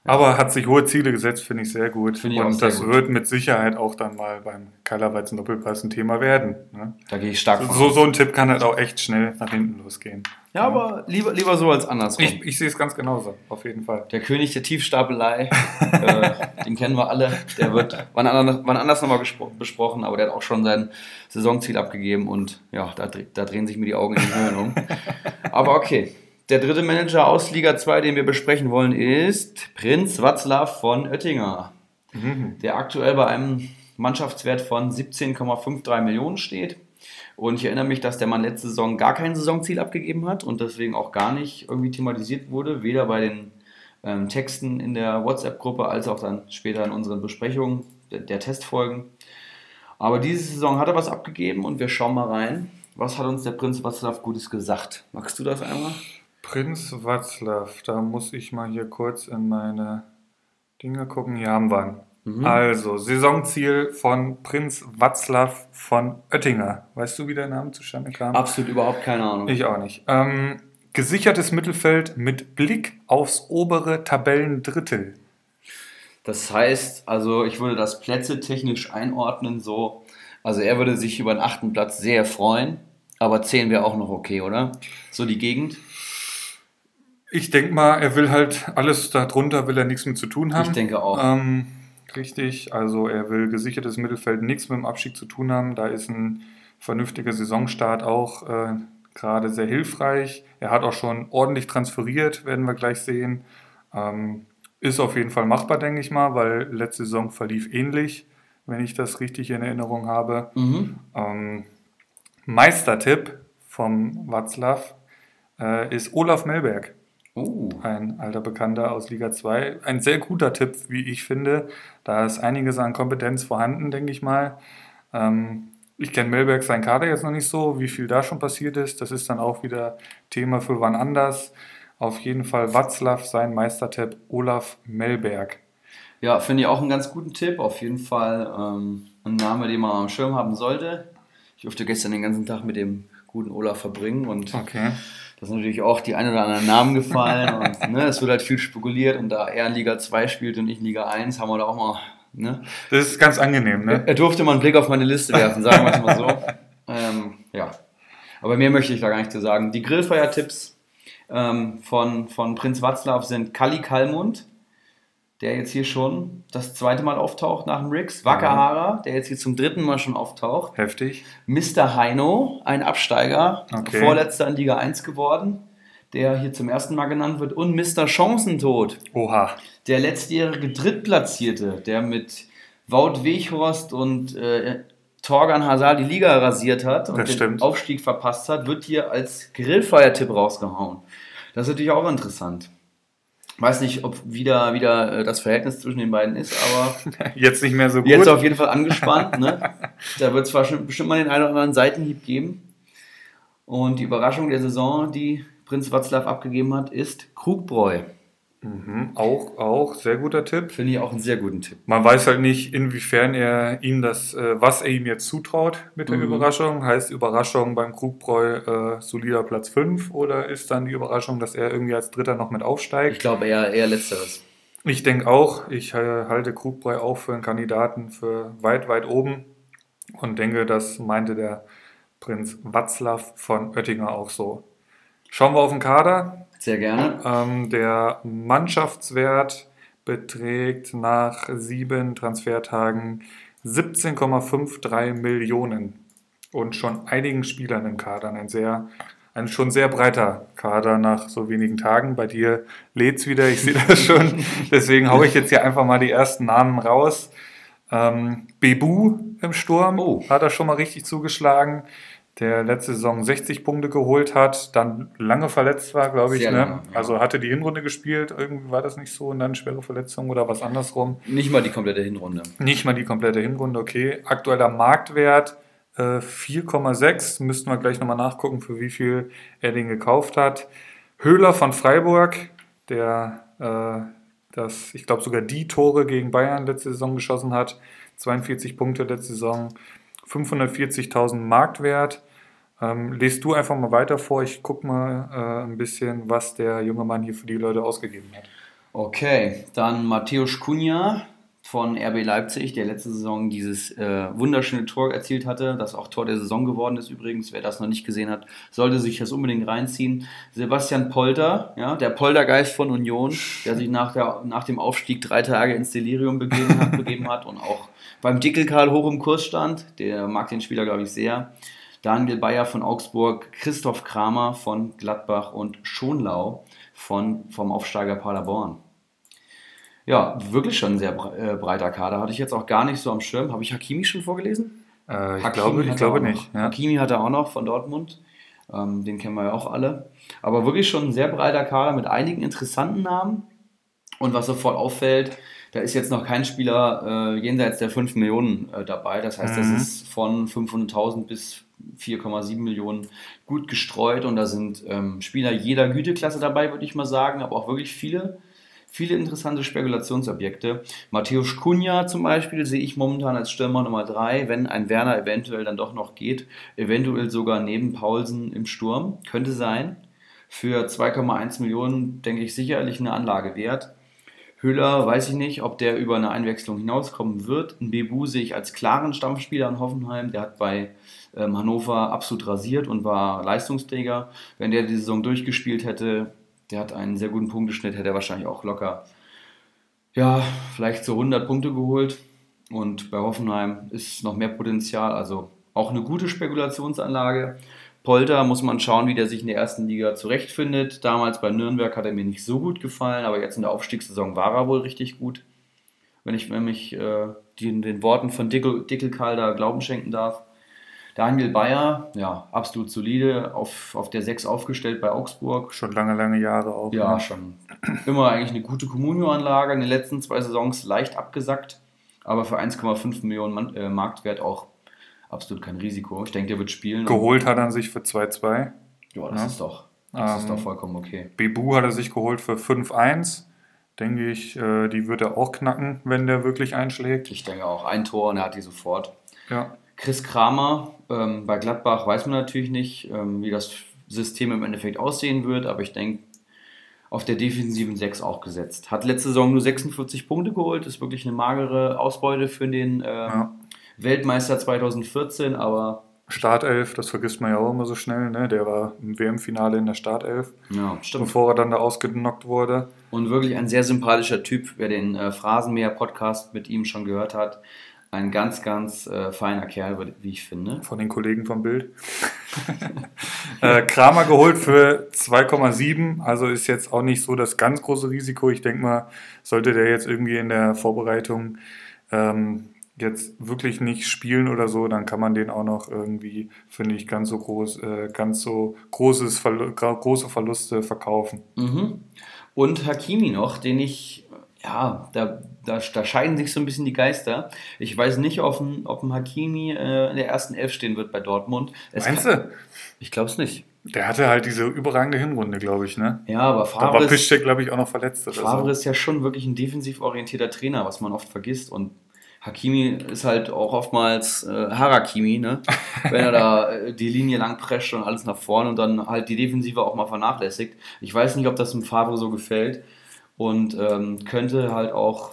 Aber hat sich hohe Ziele gesetzt, finde ich sehr gut. Finde ich Und das gut. wird mit Sicherheit auch dann mal beim Keilerweizen Doppelpass ein Thema werden. Ne? da gehe ich stark von So, aus. so ein Tipp kann halt auch echt schnell nach hinten losgehen. Ja, aber lieber, lieber so als andersrum. Ich, ich sehe es ganz genauso, auf jeden Fall. Der König der Tiefstapelei, äh, den kennen wir alle. Der wird wann anders, wann anders nochmal besprochen, aber der hat auch schon sein Saisonziel abgegeben und ja, da, da drehen sich mir die Augen in die Höhen um. Aber okay. Der dritte Manager aus Liga 2, den wir besprechen wollen, ist Prinz Watzlaw von Oettinger, der aktuell bei einem Mannschaftswert von 17,53 Millionen steht. Und ich erinnere mich, dass der Mann letzte Saison gar kein Saisonziel abgegeben hat und deswegen auch gar nicht irgendwie thematisiert wurde, weder bei den ähm, Texten in der WhatsApp-Gruppe als auch dann später in unseren Besprechungen der, der Testfolgen. Aber diese Saison hat er was abgegeben und wir schauen mal rein. Was hat uns der Prinz Václav Gutes gesagt? Magst du das einmal? Prinz Václav, da muss ich mal hier kurz in meine Dinge gucken. Hier haben wir ihn. Also, Saisonziel von Prinz Václav von Oettinger. Weißt du, wie der Name zustande kam? Absolut überhaupt keine Ahnung. Ich auch nicht. Ähm, gesichertes Mittelfeld mit Blick aufs obere Tabellendrittel. Das heißt, also ich würde das Plätze technisch einordnen so. Also er würde sich über den achten Platz sehr freuen, aber 10 wäre auch noch okay, oder? So die Gegend. Ich denke mal, er will halt alles darunter, will er nichts mit zu tun haben. Ich denke auch. Ähm, richtig, also er will gesichertes Mittelfeld nichts mit dem Abstieg zu tun haben. Da ist ein vernünftiger Saisonstart auch äh, gerade sehr hilfreich. Er hat auch schon ordentlich transferiert, werden wir gleich sehen. Ähm, ist auf jeden Fall machbar, denke ich mal, weil letzte Saison verlief ähnlich, wenn ich das richtig in Erinnerung habe. Mhm. Ähm, Meistertipp vom Watzlaw äh, ist Olaf Melberg Oh. ein alter Bekannter aus Liga 2. Ein sehr guter Tipp, wie ich finde. Da ist einiges an Kompetenz vorhanden, denke ich mal. Ähm, ich kenne Melberg seinen Kader jetzt noch nicht so, wie viel da schon passiert ist. Das ist dann auch wieder Thema für wann anders. Auf jeden Fall Watzlaw, sein Meistertipp Olaf Melberg. Ja, finde ich auch einen ganz guten Tipp. Auf jeden Fall ähm, ein Name, den man am Schirm haben sollte. Ich durfte gestern den ganzen Tag mit dem guten Olaf verbringen und Okay. Da sind natürlich auch die ein oder anderen Namen gefallen und ne, es wird halt viel spekuliert und da er in Liga 2 spielt und ich in Liga 1, haben wir da auch mal. Ne? Das ist ganz angenehm, ne? Er durfte mal einen Blick auf meine Liste werfen, sagen wir es mal so. ähm, ja. Aber mehr möchte ich da gar nicht zu sagen. Die Grillfeuer-Tipps ähm, von, von Prinz Watzlaw sind Kali Kalmund, der jetzt hier schon das zweite Mal auftaucht nach dem Riggs. Wakahara, der jetzt hier zum dritten Mal schon auftaucht. Heftig. Mr. Heino, ein Absteiger, Okay. vorletzter in Liga 1 geworden, der hier zum ersten Mal genannt wird. Und Mr. Chancentod, Oha. der letztjährige Drittplatzierte, der mit Wout Weghorst und äh, Torgan Hazard die Liga rasiert hat und Das den stimmt. Aufstieg verpasst hat, wird hier als Grillfeuertipp rausgehauen. Das ist natürlich auch interessant. Weiß nicht, ob wieder, wieder äh, das Verhältnis zwischen den beiden ist, aber Jetzt nicht mehr so gut. jetzt auf jeden Fall angespannt. Ne? Da wird es bestimmt mal den einen oder anderen Seitenhieb geben. Und die Überraschung der Saison, die Prinz Watzlaw abgegeben hat, ist Krugbräu. Mhm. Auch, auch sehr guter Tipp. Finde ich auch einen sehr guten Tipp. Man weiß halt nicht, inwiefern er ihm das, äh, was er ihm jetzt zutraut mit der Mhm. Überraschung. Heißt Überraschung beim Krugbräu äh, solider Platz 5 oder ist dann die Überraschung, dass er irgendwie als Dritter noch mit Ich aufsteigt? glaube eher, eher letzteres. Ich denke auch, ich äh, halte Krugbräu auch für einen Kandidaten für weit, weit oben und denke, das meinte der Prinz Watzlaw von Oettinger auch so. Schauen wir auf den Kader. Sehr gerne. Ähm, der Mannschaftswert beträgt nach sieben Transfertagen 17,53 Millionen und schon einigen Spielern im Kader. Ein sehr, ein schon sehr breiter Kader nach so wenigen Tagen. Bei dir lädt's wieder, ich sehe das schon. Deswegen haue ich jetzt hier einfach mal die ersten Namen raus. Ähm, Bebu im Sturm Oh. hat er schon mal richtig zugeschlagen. Der letzte Saison 60 Punkte geholt hat, dann lange verletzt war, glaube ich. Ne? lange, ja. Also hatte die Hinrunde gespielt, irgendwie war das nicht so und dann schwere Verletzung oder was andersrum. Nicht mal die komplette Hinrunde. Nicht mal die komplette Hinrunde, okay. Aktueller Marktwert äh, 4,6. Müssten wir gleich nochmal nachgucken, für wie viel er den gekauft hat. Höhler von Freiburg, der äh, das, ich glaube sogar die Tore gegen Bayern letzte Saison geschossen hat. 42 Punkte letzte Saison, 540.000 Marktwert. Ähm, lest du einfach mal weiter vor. Ich gucke mal äh, ein bisschen, was der junge Mann hier für die Leute ausgegeben hat. Okay, dann Matthäus Cunha von RB Leipzig, der letzte Saison dieses äh, wunderschöne Tor erzielt hatte, das auch Tor der Saison geworden ist übrigens. Wer das noch nicht gesehen hat, sollte sich das unbedingt reinziehen. Sebastian Polter, ja, der Poltergeist von Union, der sich nach, der, nach dem Aufstieg drei Tage ins Delirium begeben hat, begeben hat und auch beim Dickelkarl hoch im Kurs stand. Der mag den Spieler, glaube ich, sehr. Daniel Bayer von Augsburg, Christoph Kramer von Gladbach und Schonlau von, vom Aufsteiger Paderborn. Ja, wirklich schon ein sehr äh, breiter Kader. Hatte ich jetzt auch gar nicht so am Schirm. Habe ich Hakimi schon vorgelesen? Äh, ich Hakimi glaube, ich glaube nicht. Ja. Hakimi hat er auch noch von Dortmund. Ähm, den kennen wir ja auch alle. Aber wirklich schon ein sehr breiter Kader mit einigen interessanten Namen. Und was sofort auffällt, da ist jetzt noch kein Spieler äh, jenseits der 5 Millionen äh, dabei. Das heißt, das Mhm. ist von 500.000 bis 4,7 Millionen gut gestreut. Und da sind ähm, Spieler jeder Güteklasse dabei, würde ich mal sagen. Aber auch wirklich viele, viele interessante Spekulationsobjekte. Matthäus Cunha zum Beispiel sehe ich momentan als Stürmer Nummer 3, wenn ein Werner eventuell dann doch noch geht. Eventuell sogar neben Paulsen im Sturm. Könnte sein. Für 2,1 Millionen denke ich sicherlich eine Anlage wert. Höhler weiß ich nicht, ob der über eine Einwechslung hinauskommen wird. Ein Bebu sehe ich als klaren Stammspieler in Hoffenheim. Der hat bei ähm, Hannover absolut rasiert und war Leistungsträger. Wenn der die Saison durchgespielt hätte, der hat einen sehr guten Punkteschnitt, hätte er wahrscheinlich auch locker, ja, vielleicht so 100 Punkte geholt. Und bei Hoffenheim ist noch mehr Potenzial, also auch eine gute Spekulationsanlage. Polter muss man schauen, wie der sich in der ersten Liga zurechtfindet. Damals bei Nürnberg hat er mir nicht so gut gefallen, aber jetzt in der Aufstiegssaison war er wohl richtig gut. Wenn ich mich äh, den, den Worten von Dickel, Dickelkarl da Glauben schenken darf. Daniel Bayer, ja, absolut solide, auf, auf der 6 aufgestellt bei Augsburg. Schon lange, lange Jahre auch. Ja, ne? schon. Immer eigentlich eine gute Communio-Anlage. In den letzten zwei Saisons leicht abgesackt, aber für 1,5 Millionen äh, Marktwert auch absolut kein Risiko. Ich denke, der wird spielen. Geholt hat er sich für 2-2. Ja, das Ja. ist doch, das ist Ähm, doch vollkommen okay. Bebu hat er sich geholt für 5-1. Denke ich, äh, die wird er auch knacken, wenn der wirklich einschlägt. Ich denke auch ein Tor und er hat die sofort. Ja. Chris Kramer ähm, bei Gladbach weiß man natürlich nicht, ähm, wie das System im Endeffekt aussehen wird, aber ich denke, auf der defensiven 6 auch gesetzt. Hat letzte Saison nur 46 Punkte geholt, ist wirklich eine magere Ausbeute für den äh, ja. Weltmeister 2014, aber. Startelf, das vergisst man ja auch immer so schnell, ne? Der war im WM-Finale in der Startelf. Ja, stimmt. Bevor er dann da ausgenockt wurde. Und wirklich ein sehr sympathischer Typ, wer den äh, Phrasenmäher-Podcast mit ihm schon gehört hat. Ein ganz, ganz äh, feiner Kerl, wie ich finde. Von den Kollegen vom Bild. äh, Kramer geholt für 2,7, also ist jetzt auch nicht so das ganz große Risiko. Ich denke mal, sollte der jetzt irgendwie in der Vorbereitung ähm, jetzt wirklich nicht spielen oder so, dann kann man den auch noch irgendwie, finde ich, ganz so groß, äh, ganz so großes Verlu große Verluste verkaufen. Mhm. Und Hakimi noch, den ich ja, da, da, da, scheiden sich so ein bisschen die Geister. Ich weiß nicht, ob ein, ob ein Hakimi äh, in der ersten Elf stehen wird bei Dortmund. Es Meinst kann, du? Ich glaube es nicht. Der hatte halt diese überragende Hinrunde, glaube ich, ne? Ja, aber Favre Da war Piszczek, glaube ich, auch noch verletzt. Oder Favre so. ist ja schon wirklich ein defensiv orientierter Trainer, was man oft vergisst. Und Hakimi ist halt auch oftmals äh, Harakimi, ne? Wenn er da äh, die Linie lang prescht und alles nach vorne und dann halt die Defensive auch mal vernachlässigt. Ich weiß nicht, ob das dem Favre so gefällt und ähm, könnte halt auch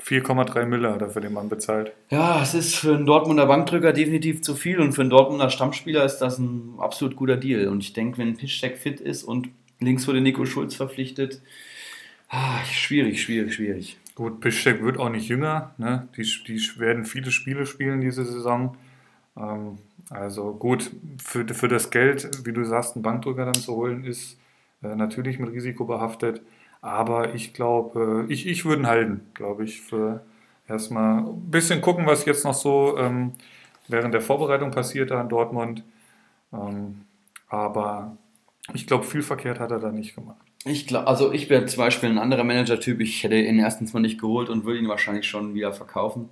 4,3 Mille hat er für den Mann bezahlt. Ja, es ist für einen Dortmunder Bankdrücker definitiv zu viel und für einen Dortmunder Stammspieler ist das ein absolut guter Deal. Und ich denke, wenn Pitchcheck fit ist und links wurde Nico Schulz verpflichtet, ah, schwierig, schwierig, schwierig. Gut, Piszczek wird auch nicht jünger. Ne? Die, die werden viele Spiele spielen diese Saison. Ähm, also gut, für, für das Geld, wie du sagst, einen Bankdrücker dann zu holen, ist äh, natürlich mit Risiko behaftet. Aber ich glaube, ich, ich würde ihn halten, glaube ich, für erstmal ein bisschen gucken, was jetzt noch so ähm, während der Vorbereitung passiert da in Dortmund. Ähm, aber ich glaube, viel verkehrt hat er da nicht gemacht. Ich glaube, also ich wäre zum Beispiel ein anderer Manager-Typ. Ich hätte ihn erstens mal nicht geholt und würde ihn wahrscheinlich schon wieder verkaufen.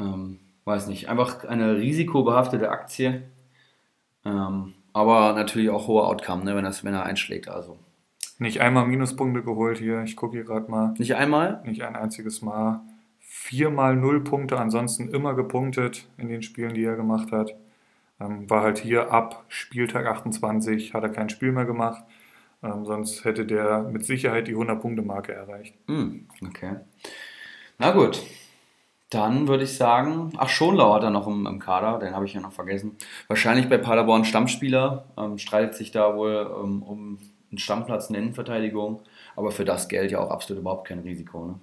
Ähm, weiß nicht, einfach eine risikobehaftete Aktie. Ähm, aber natürlich auch hoher Outcome, ne, wenn, das, wenn er einschlägt. Also nicht einmal Minuspunkte geholt hier. Ich gucke hier gerade mal. Nicht einmal? Nicht ein einziges Mal. Viermal null Punkte, ansonsten immer gepunktet in den Spielen, die er gemacht hat. Ähm, war halt hier ab Spieltag 28, hat er kein Spiel mehr gemacht. Ähm, sonst hätte der mit Sicherheit die 100-Punkte-Marke erreicht. Mm, okay. Na gut. Dann würde ich sagen, ach, Schonlau hat er noch im, im Kader, den habe ich ja noch vergessen. Wahrscheinlich bei Paderborn Stammspieler, ähm, streitet sich da wohl ähm, um einen Stammplatz in der Innenverteidigung, aber für das Geld ja auch absolut überhaupt kein Risiko. Ne?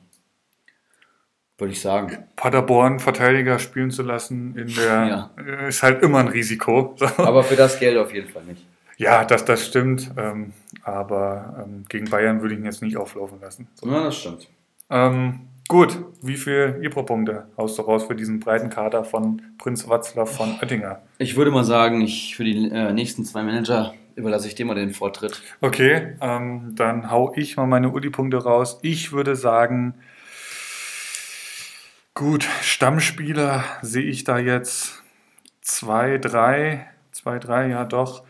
Würde ich sagen. Paderborn Verteidiger spielen zu lassen in der ja. ist halt immer ein Risiko. Aber für das Geld auf jeden Fall nicht. Ja, das, das stimmt. Ähm, aber ähm, gegen Bayern würde ich ihn jetzt nicht auflaufen lassen. So. Ja, das stimmt. Ähm, gut, wie viel Ibro-Punkte haust du raus für diesen breiten Kader von Prinz Watzlaw von Oettinger? Ich würde mal sagen, ich für die äh, nächsten zwei Manager überlasse ich dir mal den Vortritt. Okay, ähm, dann hau ich mal meine Uli-Punkte raus. Ich würde sagen, gut, Stammspieler sehe ich da jetzt zwei, drei, zwei, drei, ja doch.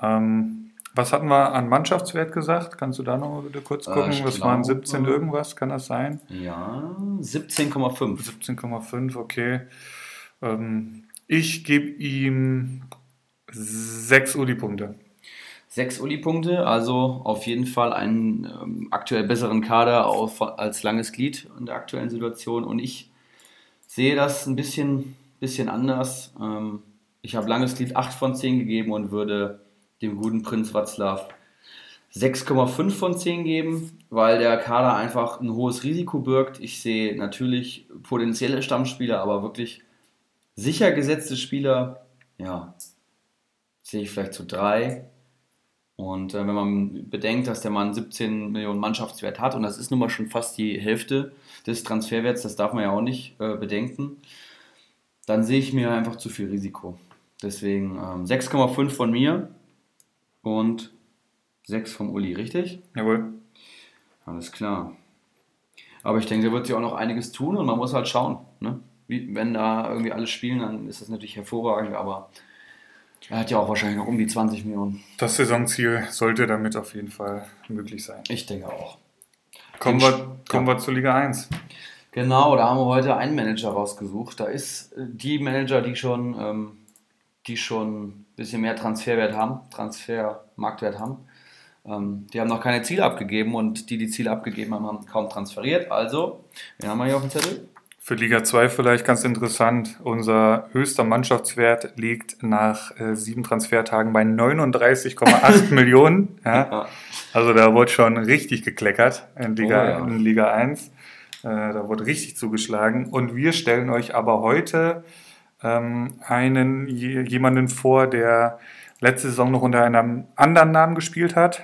Ähm, was hatten wir an Mannschaftswert gesagt? Kannst du da noch mal bitte kurz äh, gucken? Äh, was waren 17 irgendwas? Kann das sein? Ja, 17,5. 17,5, okay. Ähm, ich gebe ihm sechs Uli-Punkte. Sechs Uli-Punkte, also auf jeden Fall einen ähm, aktuell besseren Kader auf, als langes Glied in der aktuellen Situation. Und ich sehe das ein bisschen, bisschen anders. Ähm, ich habe langes Glied 8 von 10 gegeben und würde dem guten Prinz Watzlaw 6,5 von 10 geben, weil der Kader einfach ein hohes Risiko birgt. Ich sehe natürlich potenzielle Stammspieler, aber wirklich sicher gesetzte Spieler, ja, sehe ich vielleicht zu drei. Und äh, wenn man bedenkt, dass der Mann 17 Millionen Mannschaftswert hat, und das ist nun mal schon fast die Hälfte des Transferwerts, das darf man ja auch nicht äh, bedenken, dann sehe ich mir einfach zu viel Risiko. Deswegen ähm, 6,5 von mir und 6 vom Uli, richtig? Jawohl. Alles klar. Aber ich denke, da wird sich auch noch einiges tun und man muss halt schauen. Ne? Wie, wenn da irgendwie alle spielen, dann ist das natürlich hervorragend, aber er hat ja auch wahrscheinlich noch um die 20 Millionen. Das Saisonziel sollte damit auf jeden Fall möglich sein. Ich denke auch. Kommen, wir, kommen ja. wir zur Liga 1. Genau, da haben wir heute einen Manager rausgesucht. Da ist äh, die Manager, die schon ähm, die schon ein bisschen mehr Transferwert haben, Transfermarktwert haben. Ähm, die haben noch keine Ziele abgegeben und die, die Ziele abgegeben haben, haben kaum transferiert. Also, wen haben wir hier auf dem Zettel? Für Liga 2 vielleicht ganz interessant. Unser höchster Mannschaftswert liegt nach äh, sieben Transfertagen bei 39,8 Millionen. Ja. Also da wurde schon richtig gekleckert in Liga, Oh ja. in Liga 1. Äh, da wurde richtig zugeschlagen. Und wir stellen euch aber heute ähm, einen je- jemanden vor, der letzte Saison noch unter einem anderen Namen gespielt hat.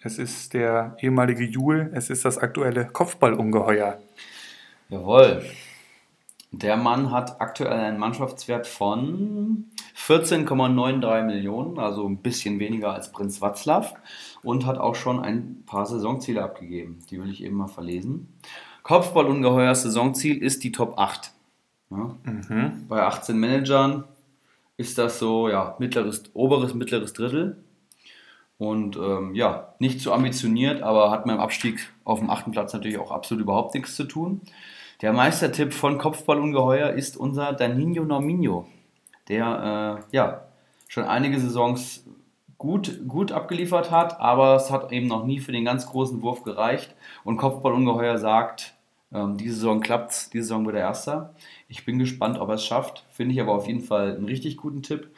Es ist der ehemalige Jul, es ist das aktuelle Kopfballungeheuer. Jawohl. Der Mann hat aktuell einen Mannschaftswert von 14,93 Millionen, also ein bisschen weniger als Prinz Watzlaw und hat auch schon ein paar Saisonziele abgegeben. Die will ich eben mal verlesen. Kopfballungeheuer Saisonziel ist die Top 8. Ja. Bei 18 Managern ist das so, ja, mittleres, oberes, mittleres Drittel. Und ähm, ja, nicht zu ambitioniert, aber hat mit dem Abstieg auf dem achten Platz natürlich auch absolut überhaupt nichts zu tun. Der Meistertipp von Kopfballungeheuer ist unser Danino Norminho, der äh, ja schon einige Saisons gut, gut abgeliefert hat, aber es hat eben noch nie für den ganz großen Wurf gereicht. Und Kopfballungeheuer sagt, ähm, diese Saison klappt's, diese Saison wird er Erster. Ich bin gespannt, ob er es schafft. Finde ich aber auf jeden Fall einen richtig guten Tipp.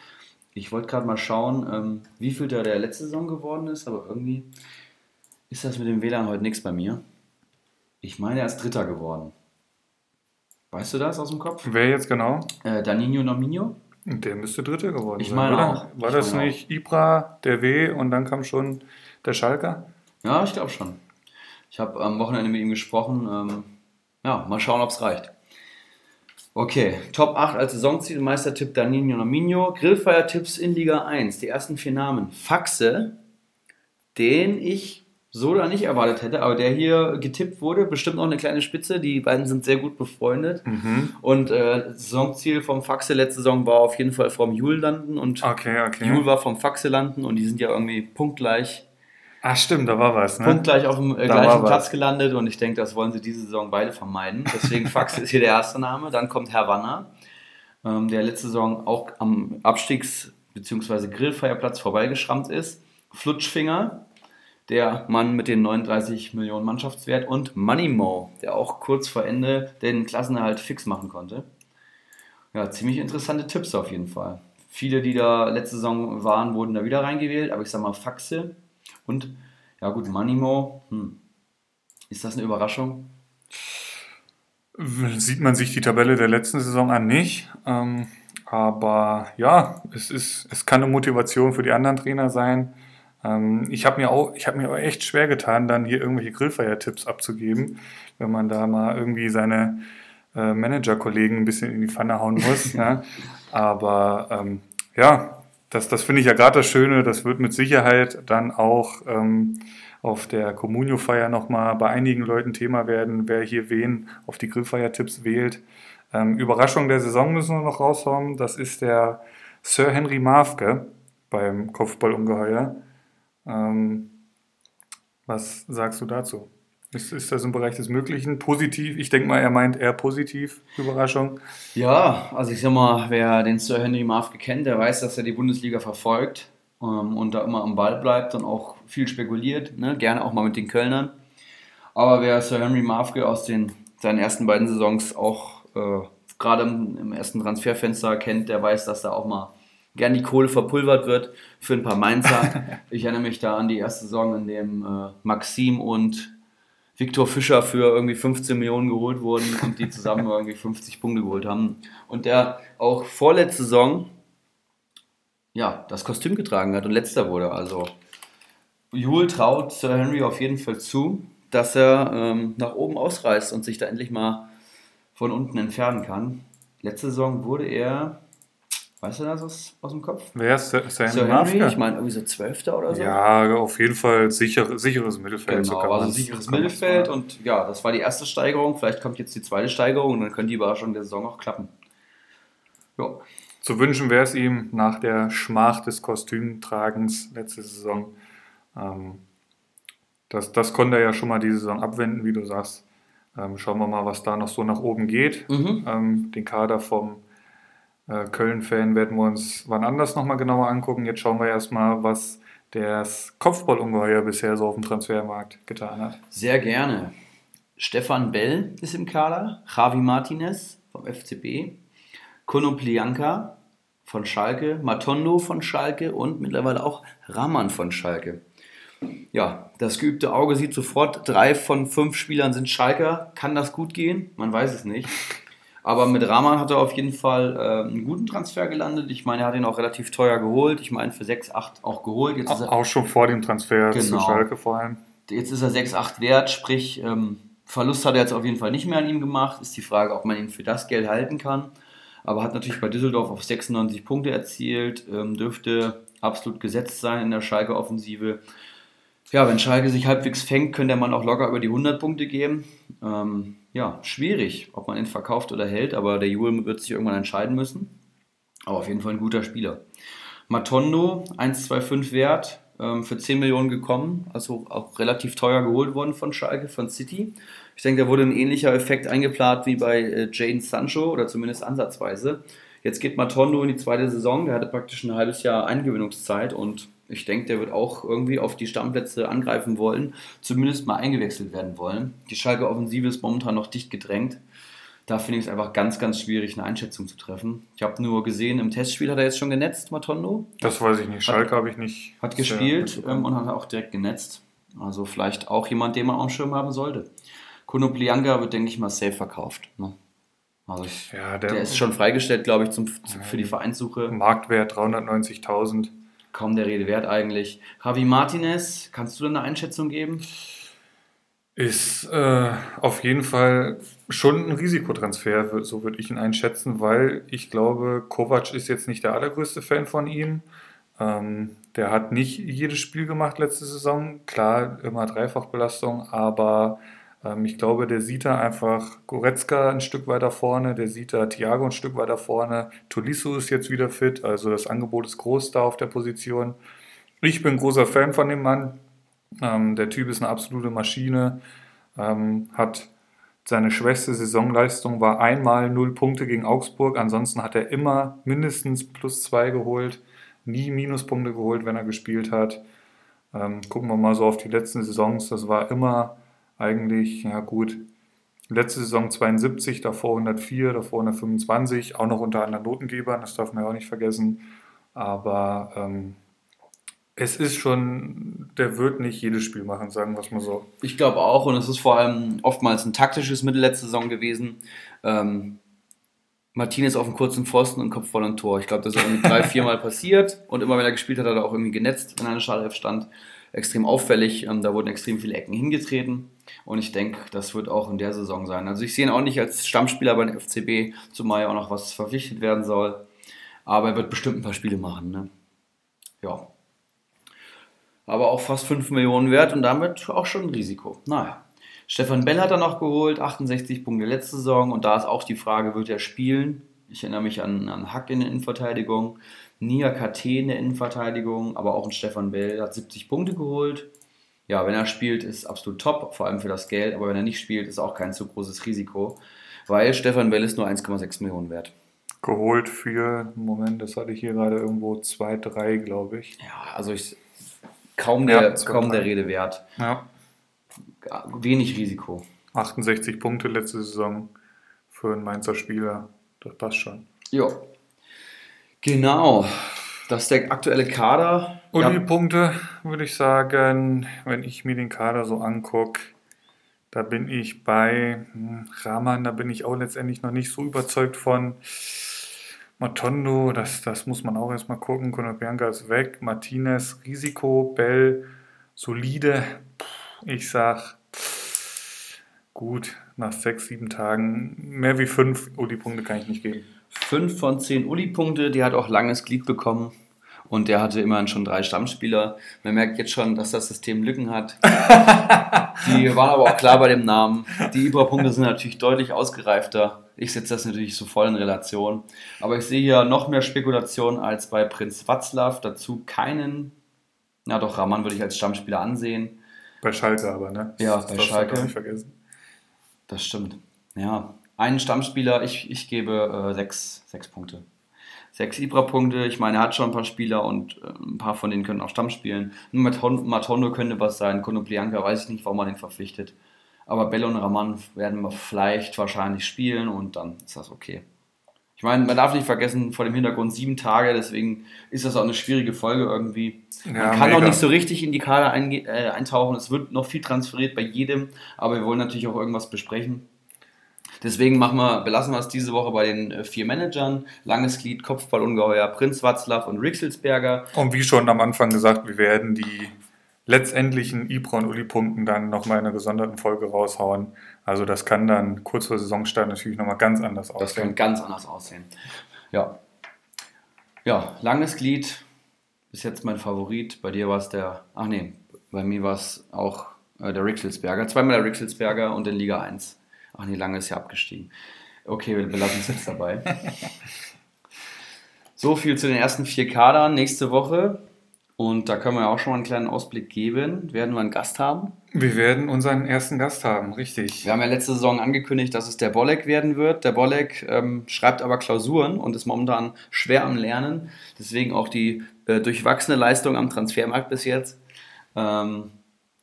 Ich wollte gerade mal schauen, ähm, wie viel der, der letzte Saison geworden ist, aber irgendwie ist das mit dem WLAN heute nichts bei mir. Ich meine, er ist Dritter geworden. Weißt du das aus dem Kopf? Wer jetzt genau? Äh, Danino Nominio? Der müsste Dritter geworden Ich sein. meine oder? auch. War Ich das nicht Ibra, der W und dann kam schon der Schalker? Ja, ich glaube schon. Ich habe am Wochenende mit ihm gesprochen. Ähm, ja, mal schauen, ob es reicht. Okay, Top 8 als Saisonziel, Meistertipp Danilo Nominio. Grillfeier-Tipps in Liga 1. Die ersten vier Namen. Faxe, den ich so da nicht erwartet hätte, aber der hier getippt wurde, bestimmt noch eine kleine Spitze. Die beiden sind sehr gut befreundet. Und äh, Saisonziel vom Faxe letzte Saison war auf jeden Fall vom Jul landen und Okay, okay. Jul war vom Faxe landen und die sind ja irgendwie punktgleich Ach stimmt, da war was, ne? punktgleich auf dem äh, gleichen was. Platz gelandet und ich denke, das wollen sie diese Saison beide vermeiden. Deswegen Fax ist hier der erste Name. Dann kommt Herr Wanner, ähm, der letzte Saison auch am Abstiegs- bzw. Grillfeierplatz vorbeigeschrammt ist. Flutschfinger, der Mann mit den 39 Millionen Mannschaftswert und Money Mo, der auch kurz vor Ende den Klassenerhalt fix machen konnte. Ja, ziemlich interessante Tipps auf jeden Fall. Viele, die da letzte Saison waren, wurden da wieder reingewählt, aber ich sag mal Faxe und ja gut, Manimo, hm. ist das eine Überraschung? Sieht man sich die Tabelle der letzten Saison an nicht. Ähm, aber ja, es, ist, es kann eine Motivation für die anderen Trainer sein. Ähm, ich habe mir, auch- ich mir auch echt schwer getan, dann hier irgendwelche Grillfeier-Tipps abzugeben, wenn man da mal irgendwie seine äh, Manager-Kollegen ein bisschen in die Pfanne hauen muss. ja. Aber ähm, ja, das, das finde ich ja gerade das Schöne. Das wird mit Sicherheit dann auch ähm, auf der Communio-Feier nochmal bei einigen Leuten Thema werden, wer hier wen auf die Grillfeier-Tipps wählt. Ähm, Überraschung der Saison müssen wir noch raushauen. Das ist der Sir Henry Marfke beim Kopfballungeheuer. Ähm, was sagst du dazu? Ist, ist das im Bereich des Möglichen positiv? Ich denke mal, er meint eher positiv, Überraschung. Ja, also ich sag mal, wer den Sir Henry Marfke kennt, der weiß, dass er die Bundesliga verfolgt ähm, und da immer am Ball bleibt und auch viel spekuliert, ne? gerne auch mal mit den Kölnern. Aber wer Sir Henry Marfke aus den, seinen ersten beiden Saisons auch äh, gerade im, im ersten Transferfenster kennt, der weiß, dass da auch mal gern die Kohle verpulvert wird für ein paar Mainzer. ich erinnere mich da an die erste Saison, in dem äh, Maxim und Viktor Fischer für irgendwie 15 Millionen geholt wurden und die zusammen irgendwie 50 Punkte geholt haben. Und der auch vorletzte Saison ja, das Kostüm getragen hat und letzter wurde. Also Jule traut Sir Henry auf jeden Fall zu, dass er ähm, nach oben ausreißt und sich da endlich mal von unten entfernen kann. Letzte Saison wurde er, weißt du das aus, aus dem Kopf? Wer ist Sir Sir Henry ich meine irgendwie so Zwölfter oder so. Ja, auf jeden Fall sicher, sicheres Mittelfeld. Genau, kann also man's- sicheres Mittelfeld und ja, das war die erste Steigerung. Vielleicht kommt jetzt die zweite Steigerung und dann können die Überraschungen der Saison auch klappen. Ja, Zu wünschen wäre es ihm nach der Schmach des Kostümtragens letzte Saison. Ähm, das, das konnte er ja schon mal diese Saison abwenden, wie du sagst. Ähm, schauen wir mal, was da noch so nach oben geht. Mhm. Ähm, den Kader vom Köln-Fan werden wir uns wann anders nochmal genauer angucken. Jetzt schauen wir erstmal, was das Kopfballungeheuer bisher so auf dem Transfermarkt getan hat. Sehr gerne. Stefan Bell ist im Kader, Javi Martinez vom FCB, Konoplianka von Schalke, Matondo von Schalke und mittlerweile auch Rahman von Schalke. Ja, das geübte Auge sieht sofort, drei von fünf Spielern sind Schalker. Kann das gut gehen? Man weiß es nicht. Aber mit Rahman hat er auf jeden Fall äh, einen guten Transfer gelandet. Ich meine, er hat ihn auch relativ teuer geholt. Ich meine, für 6, 8 auch geholt. Jetzt auch, auch schon vor dem Transfer genau. zu Schalke vor allem. Jetzt ist er 6, 8 wert, sprich, ähm, Verlust hat er jetzt auf jeden Fall nicht mehr an ihm gemacht. Ist die Frage, ob man ihn für das Geld halten kann. Aber hat natürlich bei Düsseldorf auf 96 Punkte erzielt, ähm, dürfte absolut gesetzt sein in der Schalke-Offensive. Ja, wenn Schalke sich halbwegs fängt, könnte der Mann auch locker über die 100 Punkte geben. Ähm, ja, schwierig, ob man ihn verkauft oder hält, aber der Juhl wird sich irgendwann entscheiden müssen. Aber auf jeden Fall ein guter Spieler. Matondo, 1,25 wert, ähm, für 10 Millionen gekommen, also auch relativ teuer geholt worden von Schalke, von City. Ich denke, da wurde ein ähnlicher Effekt eingeplant wie bei äh, Jane Sancho oder zumindest ansatzweise. Jetzt geht Matondo in die zweite Saison, der hatte praktisch ein halbes Jahr Eingewöhnungszeit und ich denke, der wird auch irgendwie auf die Stammplätze angreifen wollen, zumindest mal eingewechselt werden wollen. Die Schalke Offensive ist momentan noch dicht gedrängt. Da finde ich es einfach ganz, ganz schwierig, eine Einschätzung zu treffen. Ich habe nur gesehen, im Testspiel hat er jetzt schon genetzt, Matondo. Das weiß ich nicht. Schalke habe ich nicht. Hat gespielt ähm, und hat auch direkt genetzt. Also vielleicht auch jemand, den man auf dem Schirm haben sollte. Konoplianga wird, denke ich mal, safe verkauft. Ne? Also ich, ja, der, der, ist schon freigestellt, glaube ich, zum, für die Vereinssuche. Marktwert 390.000 kaum der Rede wert eigentlich. Javi Martinez, kannst du da eine Einschätzung geben? Ist äh, auf jeden Fall schon ein Risikotransfer, so würde ich ihn einschätzen, weil ich glaube, Kovac ist jetzt nicht der allergrößte Fan von ihm. Ähm, der hat nicht jedes Spiel gemacht letzte Saison. Klar, immer Dreifachbelastung, aber ich glaube, der sieht da einfach Goretzka ein Stück weiter vorne, der sieht da Thiago ein Stück weiter vorne. Tolisso ist jetzt wieder fit, also das Angebot ist groß da auf der Position. Ich bin großer Fan von dem Mann. Ähm, der Typ ist eine absolute Maschine, ähm, hat seine schwächste Saisonleistung war einmal null Punkte gegen Augsburg. Ansonsten hat er immer mindestens plus zwei geholt, nie Minuspunkte geholt, wenn er gespielt hat. Ähm, gucken wir mal so auf die letzten Saisons. Das war immer eigentlich, ja gut, letzte Saison 72, davor 104, davor 125, auch noch unter anderen Notengebern, das darf man ja auch nicht vergessen. Aber ähm, es ist schon, der wird nicht jedes Spiel machen, sagen wir es mal so. Ich glaube auch, und es ist vor allem oftmals ein taktisches Mittel letzte Saison gewesen. Ähm, Martinez auf dem kurzen Pfosten und Kopf voll am Tor. Ich glaube, das ist irgendwie drei, viermal passiert und immer wenn er gespielt hat, hat er auch irgendwie genetzt, wenn er in der Startelf stand. Extrem auffällig, ähm, da wurden extrem viele Ecken hingetreten. Und ich denke, das wird auch in der Saison sein. Also ich sehe ihn auch nicht als Stammspieler bei den FCB, zumal ja auch noch was verpflichtet werden soll. Aber er wird bestimmt ein paar Spiele machen. Ne? Ja. Aber auch fast 5 Millionen wert und damit auch schon ein Risiko. Naja. Stefan Bell hat er noch geholt, 68 Punkte letzte Saison. Und da ist auch die Frage, wird er spielen? Ich erinnere mich an, an Hack in der Innenverteidigung, Nia KT in der Innenverteidigung, aber auch ein Stefan Bell hat 70 Punkte geholt ja, wenn er spielt, ist absolut top, vor allem für das Geld, aber wenn er nicht spielt, ist auch kein zu großes Risiko, weil Stefan Well ist nur 1,6 Millionen wert. Geholt für, Moment, das hatte ich hier gerade irgendwo 2, 3, glaube ich. Ja, also ich, kaum, der, ja, kaum der Rede wert. Ja. Wenig Risiko. 68 Punkte letzte Saison für einen Mainzer Spieler, das passt schon. Ja. Genau. Das ist der aktuelle Kader. Und die Punkte würde ich sagen, wenn ich mir den Kader so angucke, da bin ich bei hm, Rahman, da bin ich auch letztendlich noch nicht so überzeugt von. Matondo, das, das muss man auch erstmal gucken. Konopianka ist weg. Martinez, Risiko, Bell, solide. Ich sag, gut, nach sechs, sieben Tagen, mehr wie fünf Uli-Punkte kann ich nicht geben. 5 von 10 Uli-Punkte, die hat auch langes Glied bekommen. Und der hatte immerhin schon drei Stammspieler. Man merkt jetzt schon, dass das System Lücken hat. die waren aber auch klar bei dem Namen. Die Überpunkte sind natürlich deutlich ausgereifter. Ich setze das natürlich so voll in Relation. Aber ich sehe hier noch mehr Spekulation als bei Prinz Watzlaw. Dazu keinen, na doch, Rahman würde ich als Stammspieler ansehen. Bei Schalke aber, ne? Ja, das bei Schalke. Nicht vergessen. Das stimmt. Ja, einen Stammspieler, ich, ich gebe äh, sechs, sechs Punkte. Sechs Ibra-Punkte. Ich meine, er hat schon ein paar Spieler und äh, ein paar von denen können auch Stamm spielen. Nur Matondo könnte was sein. Konoplianka weiß ich nicht, warum man den verpflichtet. Aber Bello und Raman werden wir vielleicht wahrscheinlich spielen und dann ist das okay. Ich meine, man darf nicht vergessen, vor dem Hintergrund sieben Tage, deswegen ist das auch eine schwierige Folge irgendwie. Man Ja, kann mega. noch nicht so richtig in die Kader äh, eintauchen. Es wird noch viel transferiert bei jedem, aber wir wollen natürlich auch irgendwas besprechen. Deswegen machen wir, belassen wir es diese Woche bei den äh, vier Managern. Langes Glied, Kopfballungeheuer, Prinz Watzlaw und Rixelsberger. Und wie schon am Anfang gesagt, wir werden die letztendlichen Ibra und Uli-Punkten dann nochmal in einer gesonderten Folge raushauen. Also das kann dann kurz vor Saisonstart natürlich nochmal ganz anders Das kann aussehen. ganz anders aussehen. Ja. Ja, langes Glied ist jetzt mein Favorit. Bei dir war es der, ach nee, bei mir war es auch äh, der Rixelsberger. Zweimal der Rixelsberger und in Liga 1. Ach nee, lange ist ja abgestiegen. Okay, wir belassen es jetzt dabei. So viel zu den ersten vier Kadern nächste Woche. Und da können wir ja auch schon mal einen kleinen Ausblick geben. Werden wir einen Gast haben? Wir werden unseren ersten Gast haben, richtig. Wir haben ja letzte Saison angekündigt, dass es der Bolek werden wird. Der Bolek ähm, schreibt aber Klausuren und ist momentan schwer am Lernen. Deswegen auch die äh, durchwachsene Leistung am Transfermarkt bis jetzt. Ähm,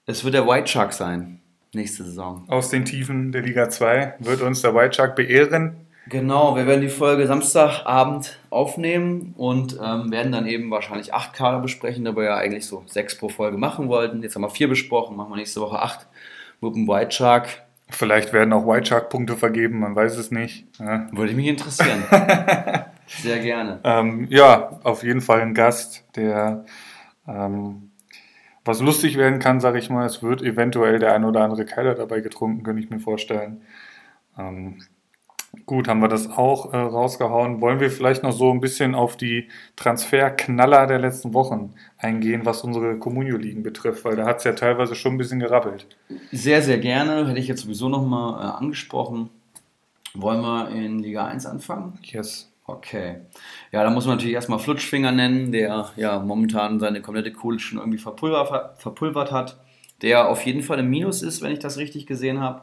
es wird der White Shark sein, nächste Saison. Aus den Tiefen der Liga 2 wird uns der White Shark beehren. Genau, wir werden die Folge Samstagabend aufnehmen und ähm, werden dann eben wahrscheinlich acht Kader besprechen, da wir ja eigentlich so sechs pro Folge machen wollten. Jetzt haben wir vier besprochen, machen wir nächste Woche acht mit dem White Shark. Vielleicht werden auch White Shark Punkte vergeben, man weiß es nicht. Ja. Würde mich interessieren. Sehr gerne. Ähm, ja, auf jeden Fall ein Gast, der ähm, was lustig werden kann, sage ich mal. Es wird eventuell der ein oder andere Keiler dabei getrunken, könnte ich mir vorstellen. Ähm, gut, haben wir das auch äh, rausgehauen. Wollen wir vielleicht noch so ein bisschen auf die Transferknaller der letzten Wochen eingehen, was unsere Communio-Ligen betrifft, weil da hat es ja teilweise schon ein bisschen gerappelt. Sehr, sehr gerne. Hätte ich jetzt sowieso nochmal äh, angesprochen. Wollen wir in Liga 1 anfangen? Yes. Okay. Ja, da muss man natürlich erstmal Flutschfinger nennen, der ja momentan seine komplette Kohle schon irgendwie verpulvert, verpulvert hat. Der auf jeden Fall im Minus ist, wenn ich das richtig gesehen habe.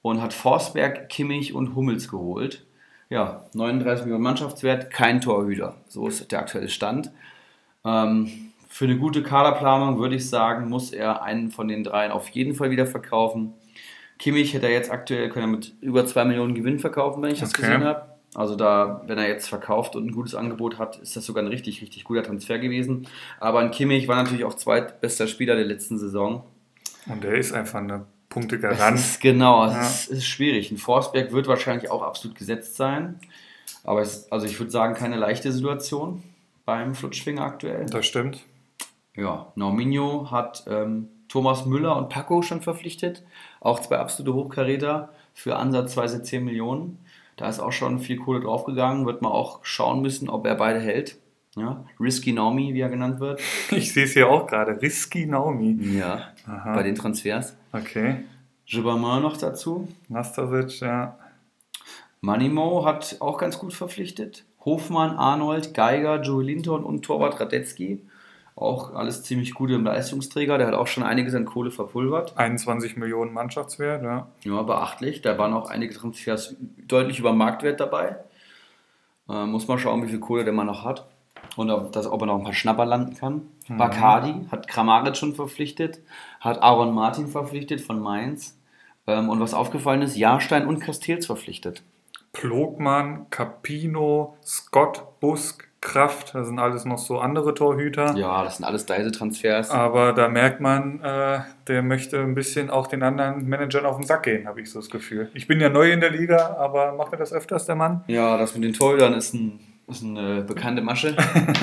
Und hat Forsberg, Kimmich und Hummels geholt. Ja, 39 Millionen Mannschaftswert, kein Torhüter. So ist der aktuelle Stand. Ähm, für eine gute Kaderplanung würde ich sagen, muss er einen von den dreien auf jeden Fall wieder verkaufen. Kimmich hätte er jetzt aktuell können er mit über 2 Millionen Gewinn verkaufen, wenn ich das Okay. gesehen habe. Also da, wenn er jetzt verkauft und ein gutes Angebot hat, ist das sogar ein richtig, richtig guter Transfer gewesen. Aber ein Kimmich war natürlich auch zweitbester Spieler der letzten Saison. Und der ist einfach eine Punktegarant. ist, genau, es Ja. ist, ist schwierig. Ein Forsberg wird wahrscheinlich auch absolut gesetzt sein. Aber es, also ich würde sagen, keine leichte Situation beim Flutschfinger aktuell. Das stimmt. Ja, Norminho hat ähm, Thomas Müller und Paco schon verpflichtet. Auch zwei absolute Hochkaräter für ansatzweise 10 Millionen. Da ist auch schon viel Kohle draufgegangen. Wird man auch schauen müssen, ob er beide hält. Ja, Risky Naomi, wie er genannt wird. Ich sehe es hier auch gerade. Risky Naomi. Ja, Aha. bei den Transfers. Okay. Gibbermann noch dazu. Nastasic, ja. Manimo hat auch ganz gut verpflichtet. Hofmann, Arnold, Geiger, Joey Linton und Torwart Radetzky. Auch alles ziemlich gute Leistungsträger. Der hat auch schon einiges an Kohle verpulvert. 21 Millionen Mannschaftswert, ja. Ja, beachtlich. Da waren auch einige Transfers deutlich über Marktwert dabei. Äh, muss mal schauen, wie viel Kohle der Mann noch hat. Und ob, das, ob er noch ein paar Schnapper landen kann. Bacardi hat Kramaric schon verpflichtet, hat Aaron Martin verpflichtet von Mainz. Ähm, und was aufgefallen ist, Jahrstein und Castells verpflichtet. Plogmann, Capino, Scott, Busk, Kraft, das sind alles noch so andere Torhüter. Ja, das sind alles deise Transfers. Aber da merkt man, äh, der möchte ein bisschen auch den anderen Managern auf den Sack gehen, habe ich so das Gefühl. Ich bin ja neu in der Liga, aber macht er das öfters, der Mann? Ja, das mit den Torhütern ist, ein, ist eine bekannte Masche,